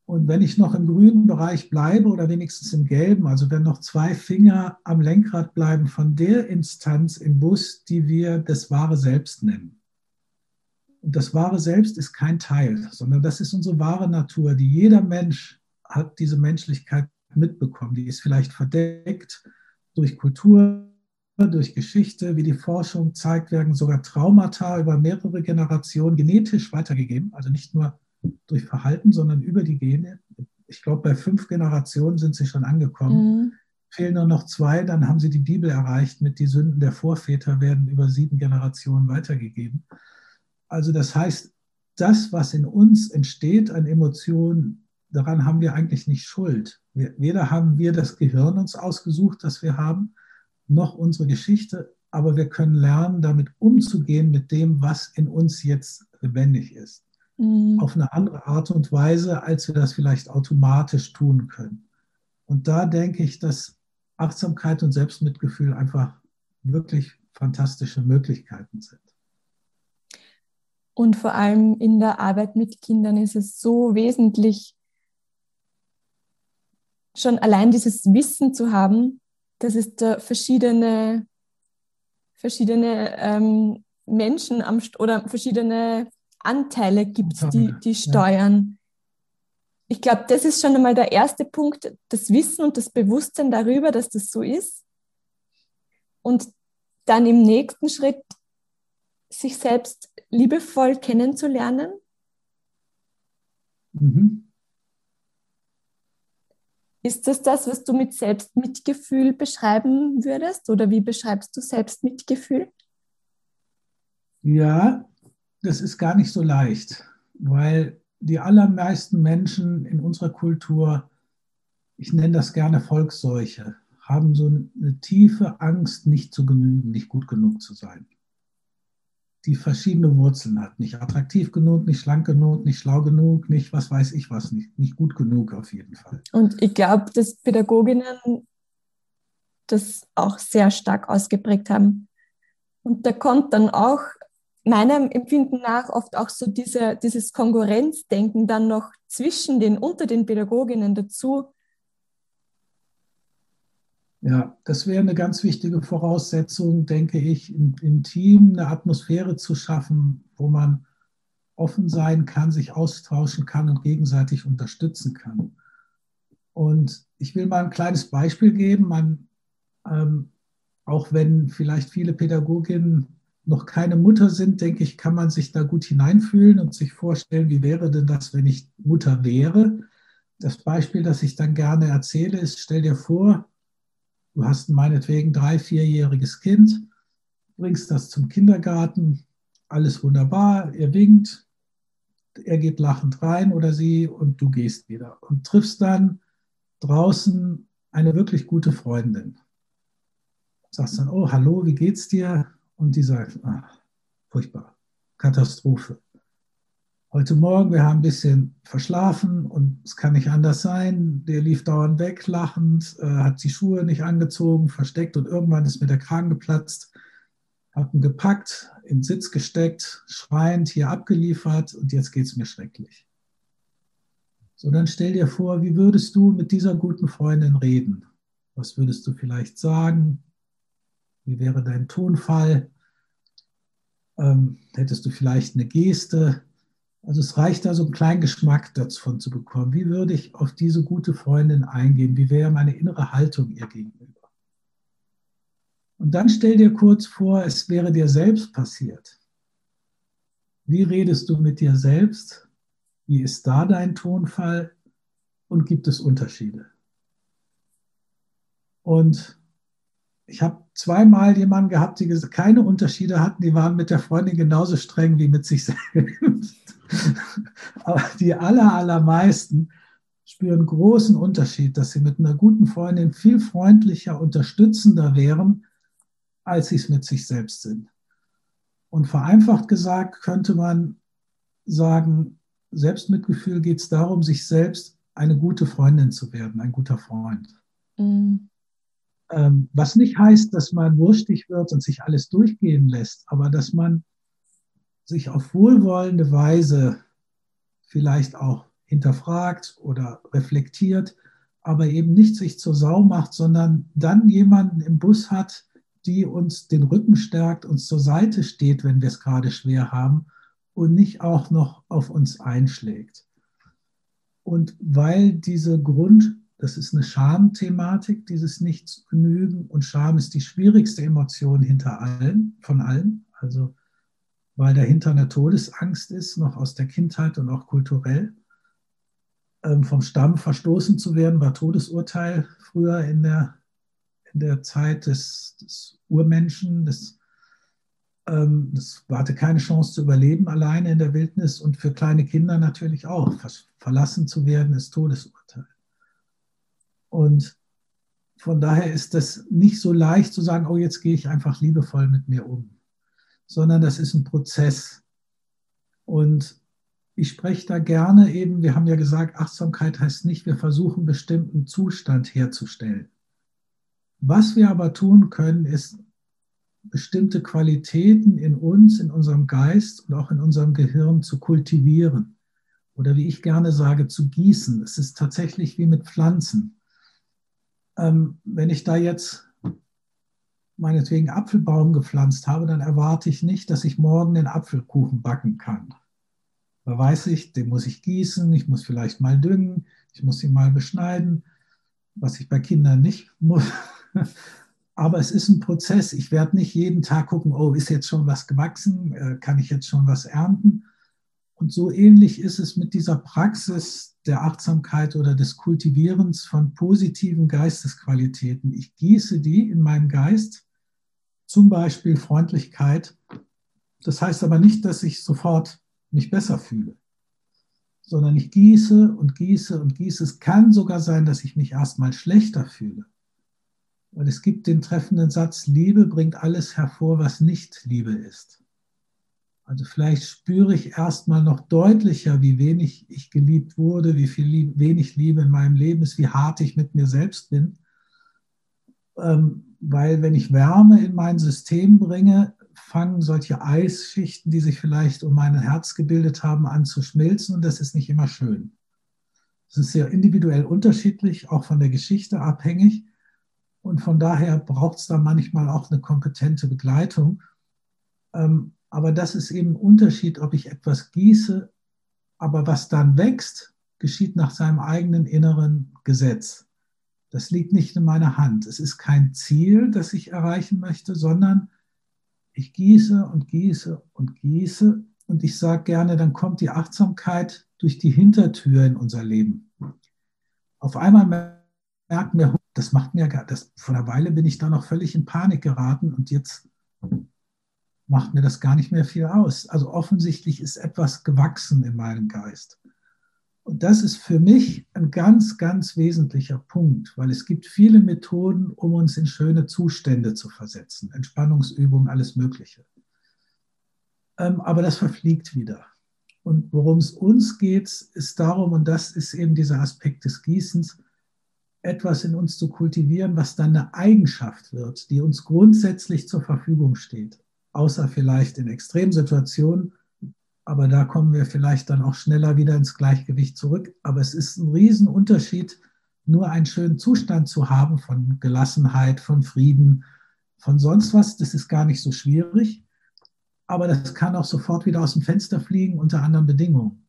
Und wenn ich noch im grünen Bereich bleibe oder wenigstens im gelben, also wenn noch zwei Finger am Lenkrad bleiben von der Instanz im Bus, die wir das wahre Selbst nennen. Und das wahre Selbst ist kein Teil, sondern das ist unsere wahre Natur, die jeder Mensch hat diese Menschlichkeit mitbekommen. Die ist vielleicht verdeckt durch Kultur, durch Geschichte, wie die Forschung zeigt, werden sogar Traumata über mehrere Generationen genetisch weitergegeben, also nicht nur durch Verhalten, sondern über die Gene. Ich glaube, bei fünf Generationen sind sie schon angekommen. Mhm. Fehlen nur noch zwei, dann haben sie die Bibel erreicht. Mit die Sünden der Vorväter werden über sieben Generationen weitergegeben. Also das heißt, das, was in uns entsteht an Emotionen, daran haben wir eigentlich nicht Schuld. Weder haben wir das Gehirn uns ausgesucht, das wir haben, noch unsere Geschichte, aber wir können lernen, damit umzugehen mit dem, was in uns jetzt lebendig ist mhm. auf eine andere Art und Weise, als wir das vielleicht automatisch tun können. Und da denke ich, dass Achtsamkeit und Selbstmitgefühl einfach wirklich fantastische Möglichkeiten sind. Und vor allem in der Arbeit mit Kindern ist es so wesentlich, schon allein dieses Wissen zu haben, dass es da verschiedene, verschiedene ähm, Menschen am, oder verschiedene Anteile gibt, die, die steuern. Ich glaube, das ist schon einmal der erste Punkt, das Wissen und das Bewusstsein darüber, dass das so ist. Und dann im nächsten Schritt sich selbst liebevoll kennenzulernen. Mhm. Ist das das, was du mit Selbstmitgefühl beschreiben würdest? Oder wie beschreibst du Selbstmitgefühl? Ja, das ist gar nicht so leicht, weil die allermeisten Menschen in unserer Kultur, ich nenne das gerne Volksseuche, haben so eine tiefe Angst, nicht zu genügen, nicht gut genug zu sein. Die verschiedene Wurzeln hat. Nicht attraktiv genug, nicht schlank genug, nicht schlau genug, nicht was weiß ich was, nicht, nicht gut genug auf jeden Fall. Und ich glaube, dass Pädagoginnen das auch sehr stark ausgeprägt haben. Und da kommt dann auch meinem Empfinden nach oft auch so diese, dieses Konkurrenzdenken dann noch zwischen den, unter den Pädagoginnen dazu. Ja, das wäre eine ganz wichtige Voraussetzung, denke ich, im, im Team eine Atmosphäre zu schaffen, wo man offen sein kann, sich austauschen kann und gegenseitig unterstützen kann. Und ich will mal ein kleines Beispiel geben. Man, ähm, auch wenn vielleicht viele Pädagoginnen noch keine Mutter sind, denke ich, kann man sich da gut hineinfühlen und sich vorstellen, wie wäre denn das, wenn ich Mutter wäre. Das Beispiel, das ich dann gerne erzähle, ist, stell dir vor, du hast meinetwegen drei, vierjähriges Kind, bringst das zum Kindergarten, alles wunderbar, er winkt, er geht lachend rein oder sie und du gehst wieder und triffst dann draußen eine wirklich gute Freundin. Sagst dann, oh, hallo, wie geht's dir? Und die sagt, ach, furchtbar, Katastrophe. Heute Morgen, wir haben ein bisschen verschlafen und es kann nicht anders sein. Der lief dauernd weg, lachend, äh, hat die Schuhe nicht angezogen, versteckt und irgendwann ist mir der Kragen geplatzt, hat ihn gepackt, in Sitz gesteckt, schreiend hier abgeliefert und jetzt geht es mir schrecklich. So, dann stell dir vor, wie würdest du mit dieser guten Freundin reden? Was würdest du vielleicht sagen? Wie wäre dein Tonfall? Ähm, hättest du vielleicht eine Geste? Also es reicht da so einen kleinen Geschmack davon zu bekommen. Wie würde ich auf diese gute Freundin eingehen? Wie wäre meine innere Haltung ihr gegenüber? Und dann stell dir kurz vor, es wäre dir selbst passiert. Wie redest du mit dir selbst? Wie ist da dein Tonfall? Und gibt es Unterschiede? Und ich habe zweimal jemanden gehabt, die keine Unterschiede hatten. Die waren mit der Freundin genauso streng wie mit sich selbst. Aber die aller, allermeisten spüren großen Unterschied, dass sie mit einer guten Freundin viel freundlicher, unterstützender wären, als sie es mit sich selbst sind. Und vereinfacht gesagt könnte man sagen, Selbstmitgefühl geht es darum, sich selbst eine gute Freundin zu werden, ein guter Freund. Mhm. Ähm, was nicht heißt, dass man wurstig wird und sich alles durchgehen lässt, aber dass man sich auf wohlwollende Weise vielleicht auch hinterfragt oder reflektiert, aber eben nicht sich zur Sau macht, sondern dann jemanden im Bus hat, die uns den Rücken stärkt, uns zur Seite steht, wenn wir es gerade schwer haben und nicht auch noch auf uns einschlägt. Und weil diese Grund, das ist eine Schamthematik, dieses Nichtsgenügen und Scham ist die schwierigste Emotion hinter allen, von allen, also weil dahinter eine Todesangst ist, noch aus der Kindheit und auch kulturell. Ähm, vom Stamm verstoßen zu werden, war Todesurteil früher in der, in der Zeit des, des Urmenschen, des ähm, es hatte keine Chance zu überleben alleine in der Wildnis und für kleine Kinder natürlich auch. Verlassen zu werden ist Todesurteil. Und von daher ist das nicht so leicht zu sagen, oh, jetzt gehe ich einfach liebevoll mit mir um, sondern das ist ein Prozess. Und ich spreche da gerne eben, wir haben ja gesagt, Achtsamkeit heißt nicht, wir versuchen bestimmten Zustand herzustellen. Was wir aber tun können, ist bestimmte Qualitäten in uns, in unserem Geist und auch in unserem Gehirn zu kultivieren. Oder wie ich gerne sage, zu gießen. Es ist tatsächlich wie mit Pflanzen. Ähm, wenn ich da jetzt meinetwegen Apfelbaum gepflanzt habe, dann erwarte ich nicht, dass ich morgen den Apfelkuchen backen kann. Da weiß ich, den muss ich gießen, ich muss vielleicht mal düngen, ich muss ihn mal beschneiden, was ich bei Kindern nicht muss. Aber es ist ein Prozess. Ich werde nicht jeden Tag gucken, oh, ist jetzt schon was gewachsen? Äh, kann ich jetzt schon was ernten? Und so ähnlich ist es mit dieser Praxis der Achtsamkeit oder des Kultivierens von positiven Geistesqualitäten. Ich gieße die in meinen Geist, zum Beispiel Freundlichkeit. Das heißt aber nicht, dass ich sofort mich besser fühle, sondern ich gieße und gieße und gieße. Es kann sogar sein, dass ich mich erstmal schlechter fühle. Und es gibt den treffenden Satz, Liebe bringt alles hervor, was nicht Liebe ist. Also vielleicht spüre ich erstmal noch deutlicher, wie wenig ich geliebt wurde, wie viel Liebe, wenig Liebe in meinem Leben ist, wie hart ich mit mir selbst bin. Ähm, weil wenn ich Wärme in mein System bringe, fangen solche Eisschichten, die sich vielleicht um mein Herz gebildet haben, an zu schmilzen und das ist nicht immer schön. Es ist sehr individuell unterschiedlich, auch von der Geschichte abhängig. Und von daher braucht es da manchmal auch eine kompetente Begleitung. Ähm, aber das ist eben ein Unterschied, ob ich etwas gieße, aber was dann wächst, geschieht nach seinem eigenen inneren Gesetz. Das liegt nicht in meiner Hand. Es ist kein Ziel, das ich erreichen möchte, sondern ich gieße und gieße und gieße. Und ich sage gerne, dann kommt die Achtsamkeit durch die Hintertür in unser Leben. Auf einmal merken wir, das macht mir, das, vor einer Weile bin ich da noch völlig in Panik geraten und jetzt macht mir das gar nicht mehr viel aus. Also offensichtlich ist etwas gewachsen in meinem Geist. Und das ist für mich ein ganz, ganz wesentlicher Punkt, weil es gibt viele Methoden, um uns in schöne Zustände zu versetzen. Entspannungsübungen, alles Mögliche. Ähm, aber das verfliegt wieder. Und worum es uns geht, ist darum, und das ist eben dieser Aspekt des Gießens, etwas in uns zu kultivieren, was dann eine Eigenschaft wird, die uns grundsätzlich zur Verfügung steht. Außer vielleicht in Extremsituationen, aber da kommen wir vielleicht dann auch schneller wieder ins Gleichgewicht zurück. Aber es ist ein Riesenunterschied, nur einen schönen Zustand zu haben von Gelassenheit, von Frieden, von sonst was. Das ist gar nicht so schwierig. Aber das kann auch sofort wieder aus dem Fenster fliegen unter anderen Bedingungen.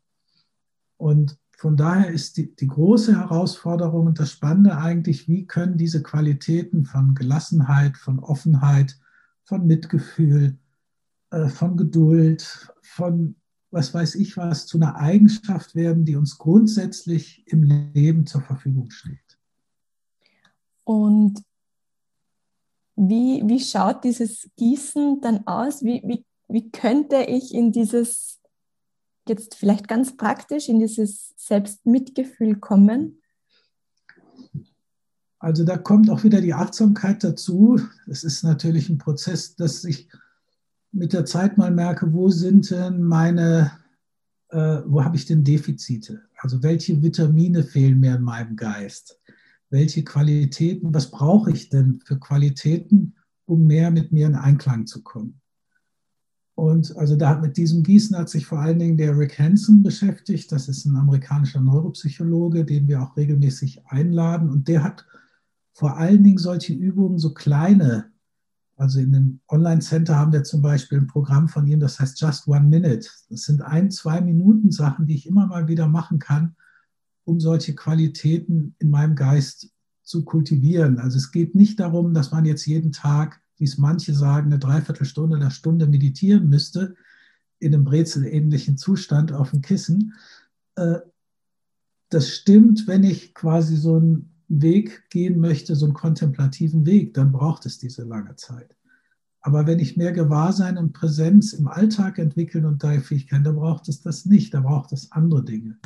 Und von daher ist die, die große Herausforderung und das Spannende eigentlich, wie können diese Qualitäten von Gelassenheit, von Offenheit, von Mitgefühl, äh, von Geduld, von was weiß ich was, zu einer Eigenschaft werden, die uns grundsätzlich im Leben zur Verfügung steht. Und wie, wie schaut dieses Gießen dann aus? Wie, wie, wie könnte ich in dieses jetzt vielleicht ganz praktisch in dieses Selbstmitgefühl kommen? Also da kommt auch wieder die Achtsamkeit dazu. Es ist natürlich ein Prozess, dass ich mit der Zeit mal merke, wo sind denn meine äh, wo habe ich denn Defizite? Also welche Vitamine fehlen mir in meinem Geist? Welche Qualitäten, was brauche ich denn für Qualitäten, um mehr mit mir in Einklang zu kommen? Und also da mit diesem Gießen hat sich vor allen Dingen der Rick Hansen beschäftigt. Das ist ein amerikanischer Neuropsychologe, den wir auch regelmäßig einladen. Und der hat vor allen Dingen solche Übungen, so kleine, also in dem Online-Center haben wir zum Beispiel ein Programm von ihm, das heißt Just One Minute. Das sind ein, zwei Minuten Sachen, die ich immer mal wieder machen kann, um solche Qualitäten in meinem Geist zu kultivieren. Also es geht nicht darum, dass man jetzt jeden Tag, wie es manche sagen, eine Dreiviertelstunde oder Stunde meditieren müsste, in einem brezelähnlichen Zustand auf dem Kissen. Äh, das stimmt, wenn ich quasi so ein Weg gehen möchte, so einen kontemplativen Weg, dann braucht es diese lange Zeit. Aber wenn ich mehr Gewahrsein und Präsenz im Alltag entwickeln und da Fähigkeiten, dann braucht es das nicht, da braucht es andere Dinge.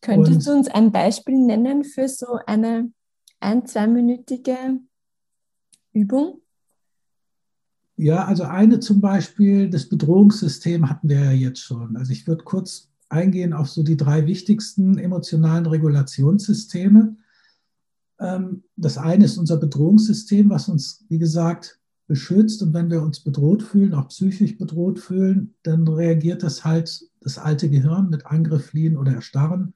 Könntest und, du uns ein Beispiel nennen für so eine ein-, zweiminütige Übung? Ja, also eine zum Beispiel, das Bedrohungssystem hatten wir ja jetzt schon. Also ich würde kurz eingehen auf so die drei wichtigsten emotionalen Regulationssysteme. Ähm, das eine ist unser Bedrohungssystem, was uns, wie gesagt, beschützt. Und wenn wir uns bedroht fühlen, auch psychisch bedroht fühlen, dann reagiert das halt das alte Gehirn mit Angriff, Fliehen oder Erstarren,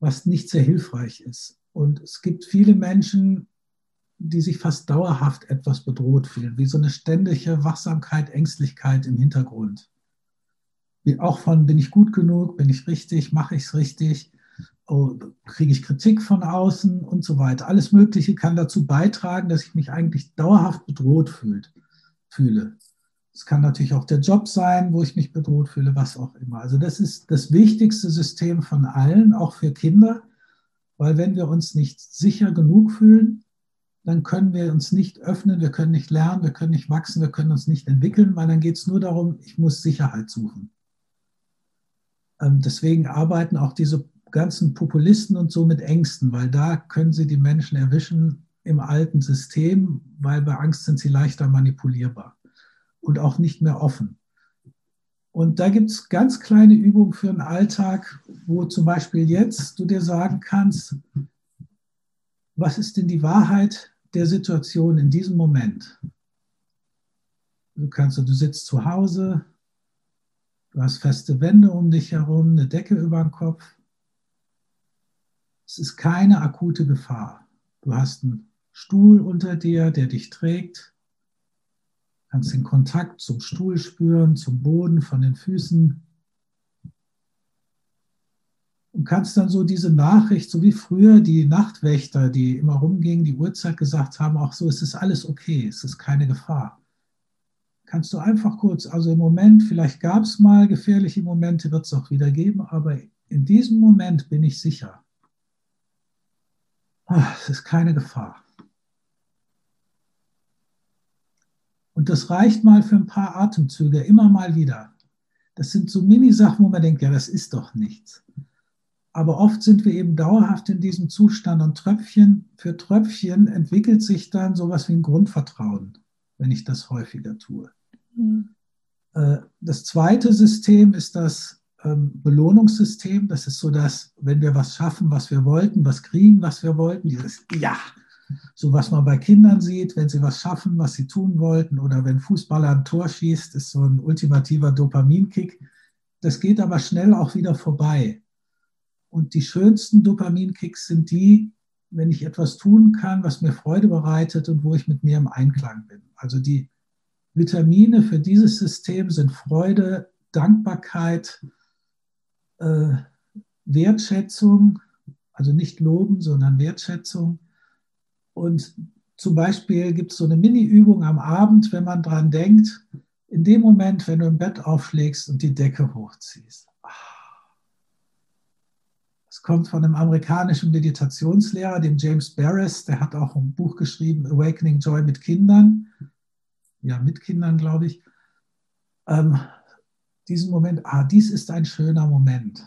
was nicht sehr hilfreich ist. Und es gibt viele Menschen, die sich fast dauerhaft etwas bedroht fühlen, wie so eine ständige Wachsamkeit, Ängstlichkeit im Hintergrund. Wie auch von, bin ich gut genug, bin ich richtig, mache ich es richtig, oh, kriege ich Kritik von außen und so weiter. Alles Mögliche kann dazu beitragen, dass ich mich eigentlich dauerhaft bedroht fühlt, fühle. Es kann natürlich auch der Job sein, wo ich mich bedroht fühle, was auch immer. Also das ist das wichtigste System von allen, auch für Kinder, weil wenn wir uns nicht sicher genug fühlen, dann können wir uns nicht öffnen, wir können nicht lernen, wir können nicht wachsen, wir können uns nicht entwickeln, weil dann geht es nur darum, ich muss Sicherheit suchen. Ähm, deswegen arbeiten auch diese ganzen Populisten und so mit Ängsten, weil da können sie die Menschen erwischen im alten System, weil bei Angst sind sie leichter manipulierbar und auch nicht mehr offen. Und da gibt es ganz kleine Übungen für den Alltag, wo zum Beispiel jetzt du dir sagen kannst, was ist denn die Wahrheit der Situation in diesem Moment? Du kannst, du sitzt zu Hause, du hast feste Wände um dich herum, eine Decke über dem Kopf es ist keine akute Gefahr. Du hast einen Stuhl unter dir, der dich trägt. Du kannst den Kontakt zum Stuhl spüren, zum Boden, von den Füßen. Und kannst dann so diese Nachricht, so wie früher die Nachtwächter, die immer rumgingen, die Uhrzeit gesagt haben, auch so, es ist alles okay, es ist keine Gefahr. Kannst du einfach kurz, also im Moment, vielleicht gab es mal gefährliche Momente, wird es auch wieder geben, aber in diesem Moment bin ich sicher. Es ist keine Gefahr. Und das reicht mal für ein paar Atemzüge, immer mal wieder. Das sind so Mini-Sachen, wo man denkt, ja, das ist doch nichts. Aber oft sind wir eben dauerhaft in diesem Zustand und Tröpfchen für Tröpfchen entwickelt sich dann sowas wie ein Grundvertrauen, wenn ich das häufiger tue. Mhm. Äh, das zweite System ist das ähm, Belohnungssystem. Das ist so, dass wenn wir was schaffen, was wir wollten, was kriegen, was wir wollten, dieses Ja, so was man bei Kindern sieht, wenn sie was schaffen, was sie tun wollten, oder wenn Fußballer ein Tor schießt, ist so ein ultimativer Dopaminkick. Das geht aber schnell auch wieder vorbei. Und die schönsten Dopaminkicks sind die, wenn ich etwas tun kann, was mir Freude bereitet und wo ich mit mir im Einklang bin. Also die Vitamine für dieses System sind Freude, Dankbarkeit, äh, Wertschätzung, also nicht loben, sondern Wertschätzung. Und zum Beispiel gibt es so eine Mini-Übung am Abend, wenn man dran denkt, in dem Moment, wenn du im Bett aufschlägst und die Decke hochziehst. Das kommt von einem amerikanischen Meditationslehrer, dem James Barris, der hat auch ein Buch geschrieben, Awakening Joy mit Kindern. Ja, mit Kindern, glaube ich. Ähm, diesen Moment, ah, dies ist ein schöner Moment.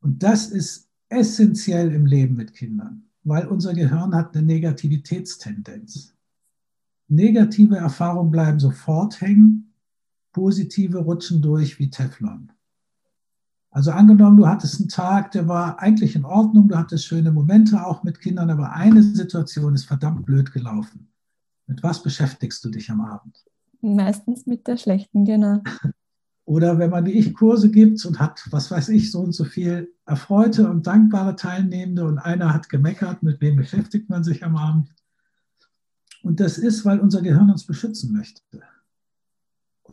Und das ist essentiell im Leben mit Kindern, weil unser Gehirn hat eine Negativitätstendenz. Negative Erfahrungen bleiben sofort hängen, positive rutschen durch wie Teflon. Also angenommen, du hattest einen Tag, der war eigentlich in Ordnung, du hattest schöne Momente auch mit Kindern, aber eine Situation ist verdammt blöd gelaufen. Mit was beschäftigst du dich am Abend? Meistens mit der schlechten, genau. Oder wenn man wie ich Kurse gibt und hat, was weiß ich, so und so viel erfreute und dankbare Teilnehmende und einer hat gemeckert, mit wem beschäftigt man sich am Abend? Und das ist, weil unser Gehirn uns beschützen möchte.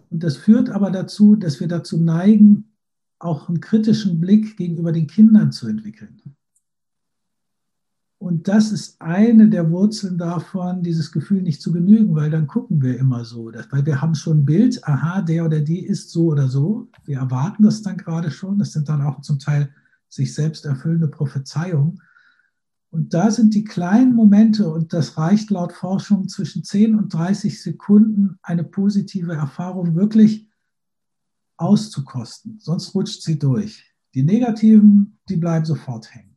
Und das führt aber dazu, dass wir dazu neigen, auch einen kritischen Blick gegenüber den Kindern zu entwickeln. Und das ist eine der Wurzeln davon, dieses Gefühl nicht zu genügen, weil dann gucken wir immer so. weil wir haben schon ein Bild, aha, der oder die ist so oder so. Wir erwarten das dann gerade schon. Das sind dann auch zum Teil sich selbst erfüllende Prophezeiungen. Und da sind die kleinen Momente, und das reicht laut Forschung zwischen 10 und 30 Sekunden, eine positive Erfahrung wirklich auszukosten. Sonst rutscht sie durch. Die negativen, die bleiben sofort hängen.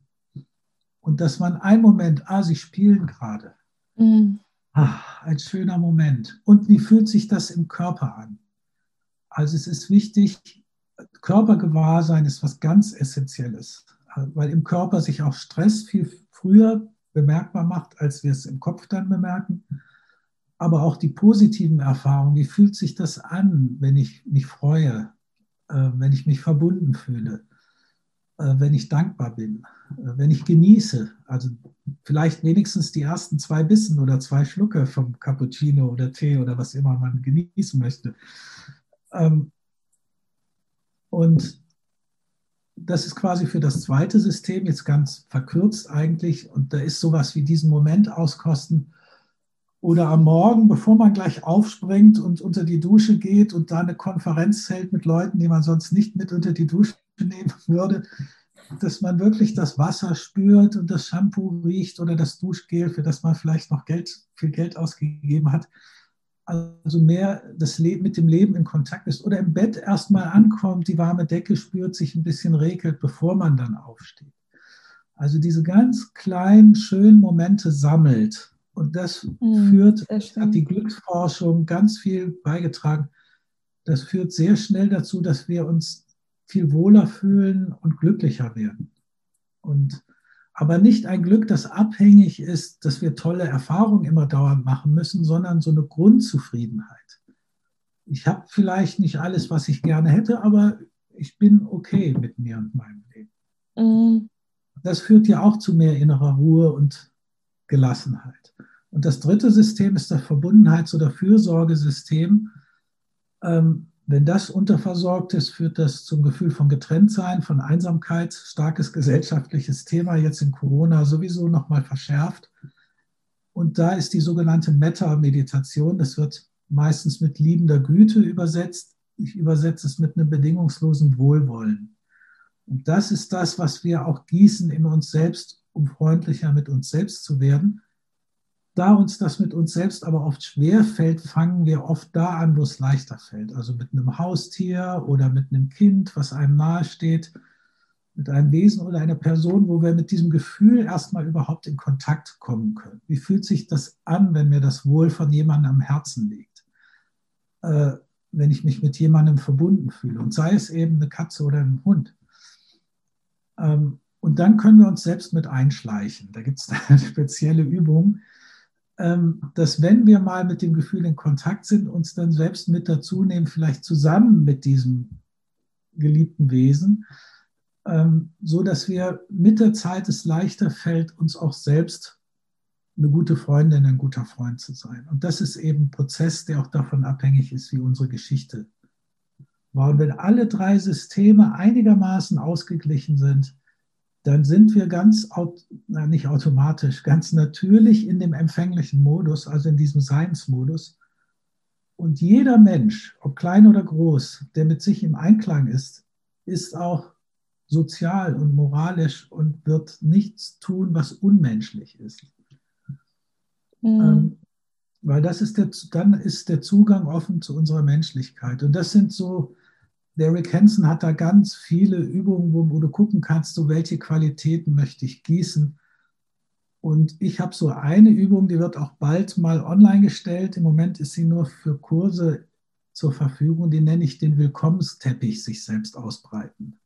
Und dass man einen Moment, ah, sie spielen gerade. Mhm. Ach, ein schöner Moment. Und wie fühlt sich das im Körper an? Also es ist wichtig, Körpergewahrsein ist was ganz Essentielles, weil im Körper sich auch Stress viel früher bemerkbar macht, als wir es im Kopf dann bemerken. Aber auch die positiven Erfahrungen, wie fühlt sich das an, wenn ich mich freue, äh, wenn ich mich verbunden fühle, wenn ich dankbar bin, äh, wenn ich genieße. Also vielleicht wenigstens die ersten zwei Bissen oder zwei Schlucke vom Cappuccino oder Tee oder was immer man genießen möchte. Ähm, und das ist quasi für das zweite System jetzt ganz verkürzt eigentlich. Und da ist sowas wie diesen Moment auskosten. Oder am Morgen, bevor man gleich aufspringt und unter die Dusche geht und da eine Konferenz hält mit Leuten, die man sonst nicht mit unter die Dusche nehmen würde, dass man wirklich das Wasser spürt und das Shampoo riecht oder das Duschgel, für das man vielleicht noch Geld, viel Geld ausgegeben hat also mehr das Leben mit dem Leben in Kontakt ist oder im Bett erstmal ankommt, die warme Decke spürt, sich ein bisschen regelt, bevor man dann aufsteht. Also diese ganz kleinen, schönen Momente sammelt. Und das mhm, führt, hat die Glücksforschung ganz viel beigetragen. Das führt sehr schnell dazu, dass wir uns viel wohler fühlen und glücklicher werden. Und aber nicht ein Glück, das abhängig ist, dass wir tolle Erfahrungen immer dauernd machen müssen, sondern so eine Grundzufriedenheit. Ich habe vielleicht nicht alles, was ich gerne hätte, aber ich bin okay mit mir und meinem Leben. Mhm. Das führt ja auch zu mehr innerer Ruhe und Gelassenheit. Und das dritte System ist das Verbundenheits- oder Fürsorgesystem. Ähm, wenn das unterversorgt ist, führt das zum Gefühl von Getrenntsein, von Einsamkeit, starkes gesellschaftliches Thema, jetzt in Corona sowieso nochmal verschärft. Und da ist die sogenannte Metta-Meditation, das wird meistens mit liebender Güte übersetzt. Ich übersetze es mit einem bedingungslosen Wohlwollen. Und das ist das, was wir auch gießen in uns selbst, um freundlicher mit uns selbst zu werden da uns das mit uns selbst aber oft schwer fällt, fangen wir oft da an, wo es leichter fällt. Also mit einem Haustier oder mit einem Kind, was einem nahesteht, mit einem Wesen oder einer Person, wo wir mit diesem Gefühl erstmal überhaupt in Kontakt kommen können. Wie fühlt sich das an, wenn mir das Wohl von jemandem am Herzen liegt? Äh, wenn ich mich mit jemandem verbunden fühle und sei es eben eine Katze oder ein Hund. Ähm, und dann können wir uns selbst mit einschleichen. Da gibt es eine spezielle Übung, ähm, dass wenn wir mal mit dem Gefühl in Kontakt sind, uns dann selbst mit dazu nehmen, vielleicht zusammen mit diesem geliebten Wesen, ähm, so dass wir mit der Zeit es leichter fällt, uns auch selbst eine gute Freundin, ein guter Freund zu sein. Und das ist eben ein Prozess, der auch davon abhängig ist, wie unsere Geschichte war. Und wenn alle drei Systeme einigermaßen ausgeglichen sind, dann sind wir ganz, na, nicht automatisch, ganz natürlich in dem empfänglichen Modus, also in diesem Seinsmodus. Und jeder Mensch, ob klein oder groß, der mit sich im Einklang ist, ist auch sozial und moralisch und wird nichts tun, was unmenschlich ist. Mhm. Ähm, weil das ist der, dann ist der Zugang offen zu unserer Menschlichkeit. Und das sind so der Rick Hansen hat da ganz viele Übungen, wo, du gucken kannst, so welche Qualitäten möchte ich gießen. Und ich habe so eine Übung, die wird auch bald mal online gestellt. Im Moment ist sie nur für Kurse zur Verfügung. Die nenne ich den Willkommensteppich sich selbst ausbreiten.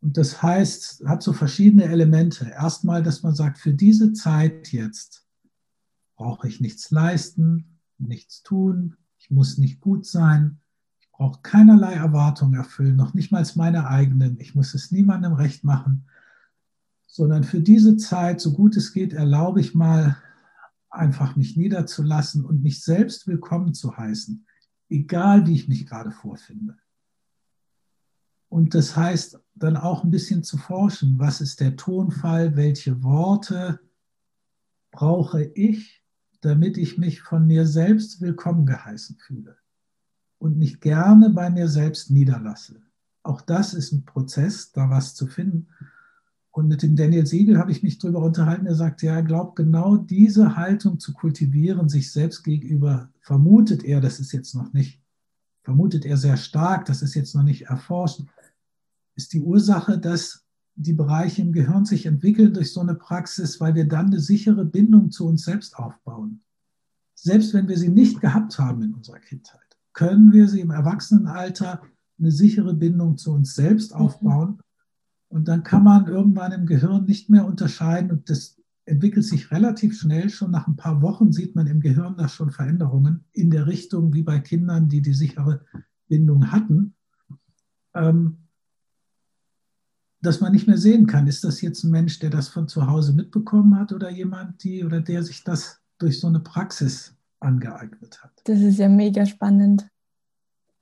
Und das heißt, hat so verschiedene Elemente. Erstmal, dass man sagt, für diese Zeit jetzt brauche ich nichts leisten, nichts tun, ich muss nicht gut sein, brauche keinerlei Erwartungen erfüllen, noch nicht mal meine eigenen, ich muss es niemandem recht machen, sondern für diese Zeit, so gut es geht, erlaube ich mal einfach mich niederzulassen und mich selbst willkommen zu heißen, egal wie ich mich gerade vorfinde. Und das heißt dann auch ein bisschen zu forschen, was ist der Tonfall, welche Worte brauche ich, damit ich mich von mir selbst willkommen geheißen fühle und mich gerne bei mir selbst niederlasse. Auch das ist ein Prozess, da was zu finden. Und mit dem Daniel Siegel habe ich mich darüber unterhalten. Er sagt, ja, er glaubt, genau diese Haltung zu kultivieren, sich selbst gegenüber, vermutet er, das ist jetzt noch nicht, vermutet er sehr stark, das ist jetzt noch nicht erforscht, ist die Ursache, dass die Bereiche im Gehirn sich entwickeln durch so eine Praxis, weil wir dann eine sichere Bindung zu uns selbst aufbauen. Selbst wenn wir sie nicht gehabt haben in unserer Kindheit, können wir sie im Erwachsenenalter eine sichere Bindung zu uns selbst mhm. aufbauen. Und dann kann man irgendwann im Gehirn nicht mehr unterscheiden und das entwickelt sich relativ schnell. Schon nach ein paar Wochen sieht man im Gehirn da schon Veränderungen in der Richtung wie bei Kindern, die die sichere Bindung hatten. Ähm, dass man nicht mehr sehen kann, ist das jetzt ein Mensch, der das von zu Hause mitbekommen hat oder jemand, die oder der sich das durch so eine Praxis angeeignet hat. Das ist ja mega spannend.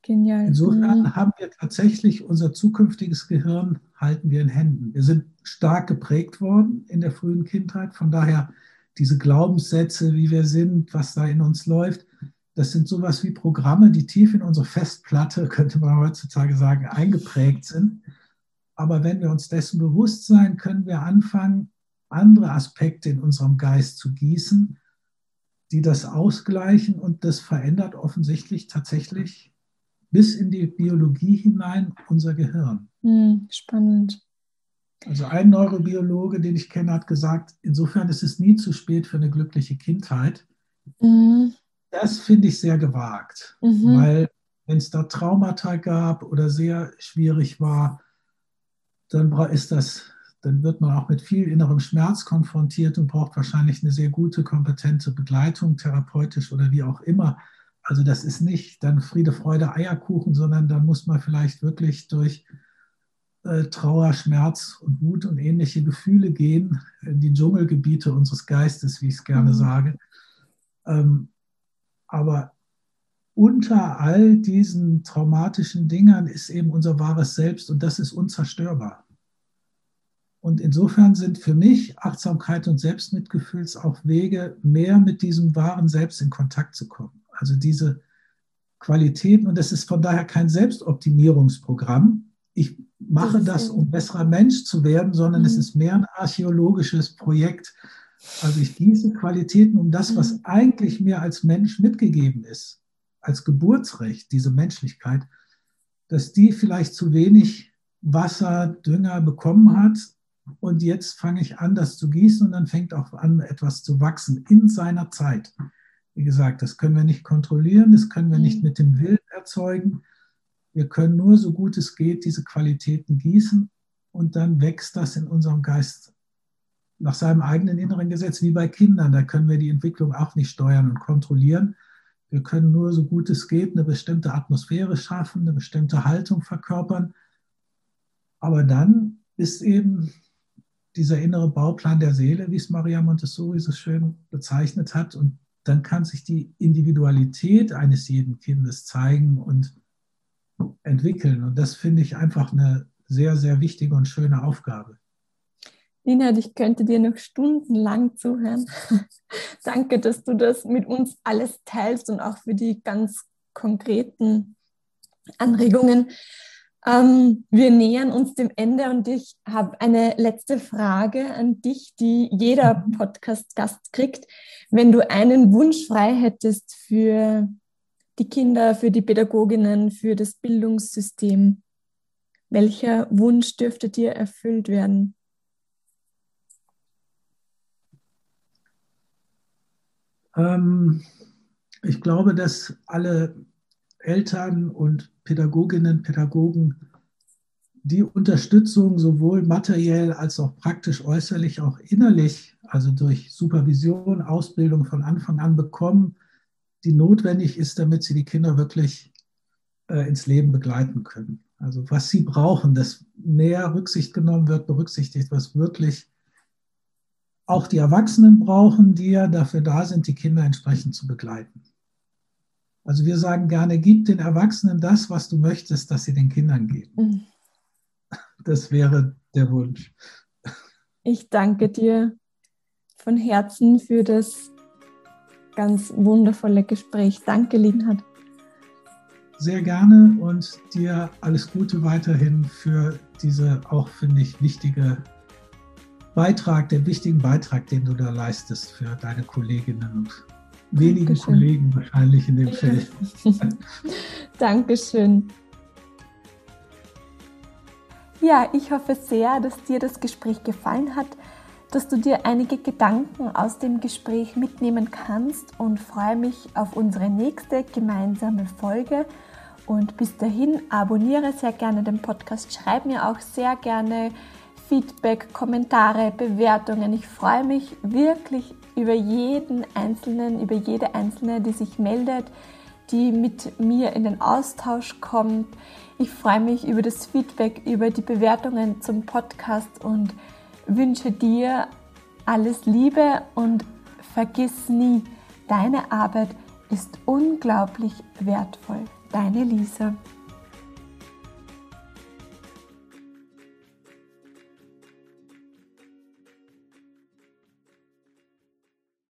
Genial. Insofern mhm. haben wir tatsächlich unser zukünftiges Gehirn halten wir in Händen. Wir sind stark geprägt worden in der frühen Kindheit. Von daher diese Glaubenssätze, wie wir sind, was da in uns läuft, das sind sowas wie Programme, die tief in unsere Festplatte, könnte man heutzutage sagen, eingeprägt sind. Aber wenn wir uns dessen bewusst sein, können wir anfangen, andere Aspekte in unserem Geist zu gießen, die das ausgleichen und das verändert offensichtlich tatsächlich bis in die Biologie hinein unser Gehirn. Hm, spannend. Also ein Neurobiologe, den ich kenne, hat gesagt, insofern ist es nie zu spät für eine glückliche Kindheit. Mhm. Das finde ich sehr gewagt, mhm. weil wenn es da Traumata gab oder sehr schwierig war, dann ist das, dann wird man auch mit viel innerem Schmerz konfrontiert und braucht wahrscheinlich eine sehr gute, kompetente Begleitung, therapeutisch oder wie auch immer. Also das ist nicht dann Friede, Freude, Eierkuchen, sondern da muss man vielleicht wirklich durch äh, Trauer, Schmerz und Wut und ähnliche Gefühle gehen, in die Dschungelgebiete unseres Geistes, wie ich es gerne mhm. sage. Ähm, aber unter all diesen traumatischen Dingern ist eben unser wahres Selbst und das ist unzerstörbar. Und insofern sind für mich Achtsamkeit und Selbstmitgefühls auch Wege, mehr mit diesem wahren Selbst in Kontakt zu kommen. Also diese Qualitäten, und das ist von daher kein Selbstoptimierungsprogramm. Ich mache das, um besserer Mensch zu werden, sondern mhm. es ist mehr ein archäologisches Projekt. Also ich gieße Qualitäten um das, was mhm. eigentlich mir als Mensch mitgegeben ist, als Geburtsrecht, diese Menschlichkeit, dass die vielleicht zu wenig Wasser, Dünger bekommen hat. Und jetzt fange ich an, das zu gießen und dann fängt auch an, etwas zu wachsen in seiner Zeit. Wie gesagt, das können wir nicht kontrollieren, das können wir nicht mhm. mit dem Willen erzeugen. Wir können nur, so gut es geht, diese Qualitäten gießen und dann wächst das in unserem Geist nach seinem eigenen inneren Gesetz, wie bei Kindern. Da können wir die Entwicklung auch nicht steuern und kontrollieren. Wir können nur, so gut es geht, eine bestimmte Atmosphäre schaffen, eine bestimmte Haltung verkörpern. Aber dann ist eben dieser innere Bauplan der Seele, wie es Maria Montessori so schön bezeichnet hat. Und dann kann sich die Individualität eines jeden Kindes zeigen und entwickeln. Und das finde ich einfach eine sehr, sehr wichtige und schöne Aufgabe. Nina, ich könnte dir noch stundenlang zuhören. Danke, dass du das mit uns alles teilst und auch für die ganz konkreten Anregungen. Ähm, wir nähern uns dem Ende und ich habe eine letzte Frage an dich, die jeder mhm. Podcast-Gast kriegt. Wenn du einen Wunsch frei hättest für die Kinder, für die Pädagoginnen, für das Bildungssystem, welcher Wunsch dürfte dir erfüllt werden? Ähm, ich glaube, dass alle Eltern und Pädagoginnen, Pädagogen die Unterstützung sowohl materiell als auch praktisch äußerlich, auch innerlich, also durch Supervision, Ausbildung von Anfang an bekommen, die notwendig ist, damit sie die Kinder wirklich äh, ins Leben begleiten können. Also was sie brauchen, dass mehr Rücksicht genommen wird, berücksichtigt, was wirklich auch die Erwachsenen brauchen, die ja dafür da sind, die Kinder entsprechend zu begleiten. Also wir sagen gerne, gib den Erwachsenen das, was du möchtest, dass sie den Kindern geben. Mhm. Das wäre der Wunsch. Ich danke dir von Herzen für das ganz wundervolle Gespräch. Danke, Linhard. Sehr gerne und dir alles Gute weiterhin für diese auch, finde ich, wichtige Beitrag, den wichtigen Beitrag, den du da leistest für deine Kolleginnen und wenigen Dankeschön. Kollegen wahrscheinlich in dem Feld. Dankeschön. Ja, ich hoffe sehr, dass dir das Gespräch gefallen hat, dass du dir einige Gedanken aus dem Gespräch mitnehmen kannst und freue mich auf unsere nächste gemeinsame Folge. Und bis dahin abonniere sehr gerne den Podcast, schreib mir auch sehr gerne Feedback, Kommentare, Bewertungen. Ich freue mich wirklich über jeden Einzelnen, über jede Einzelne, die sich meldet, die mit mir in den Austausch kommt. Ich freue mich über das Feedback, über die Bewertungen zum Podcast und wünsche dir alles Liebe und vergiss nie, deine Arbeit ist unglaublich wertvoll. Deine Lisa.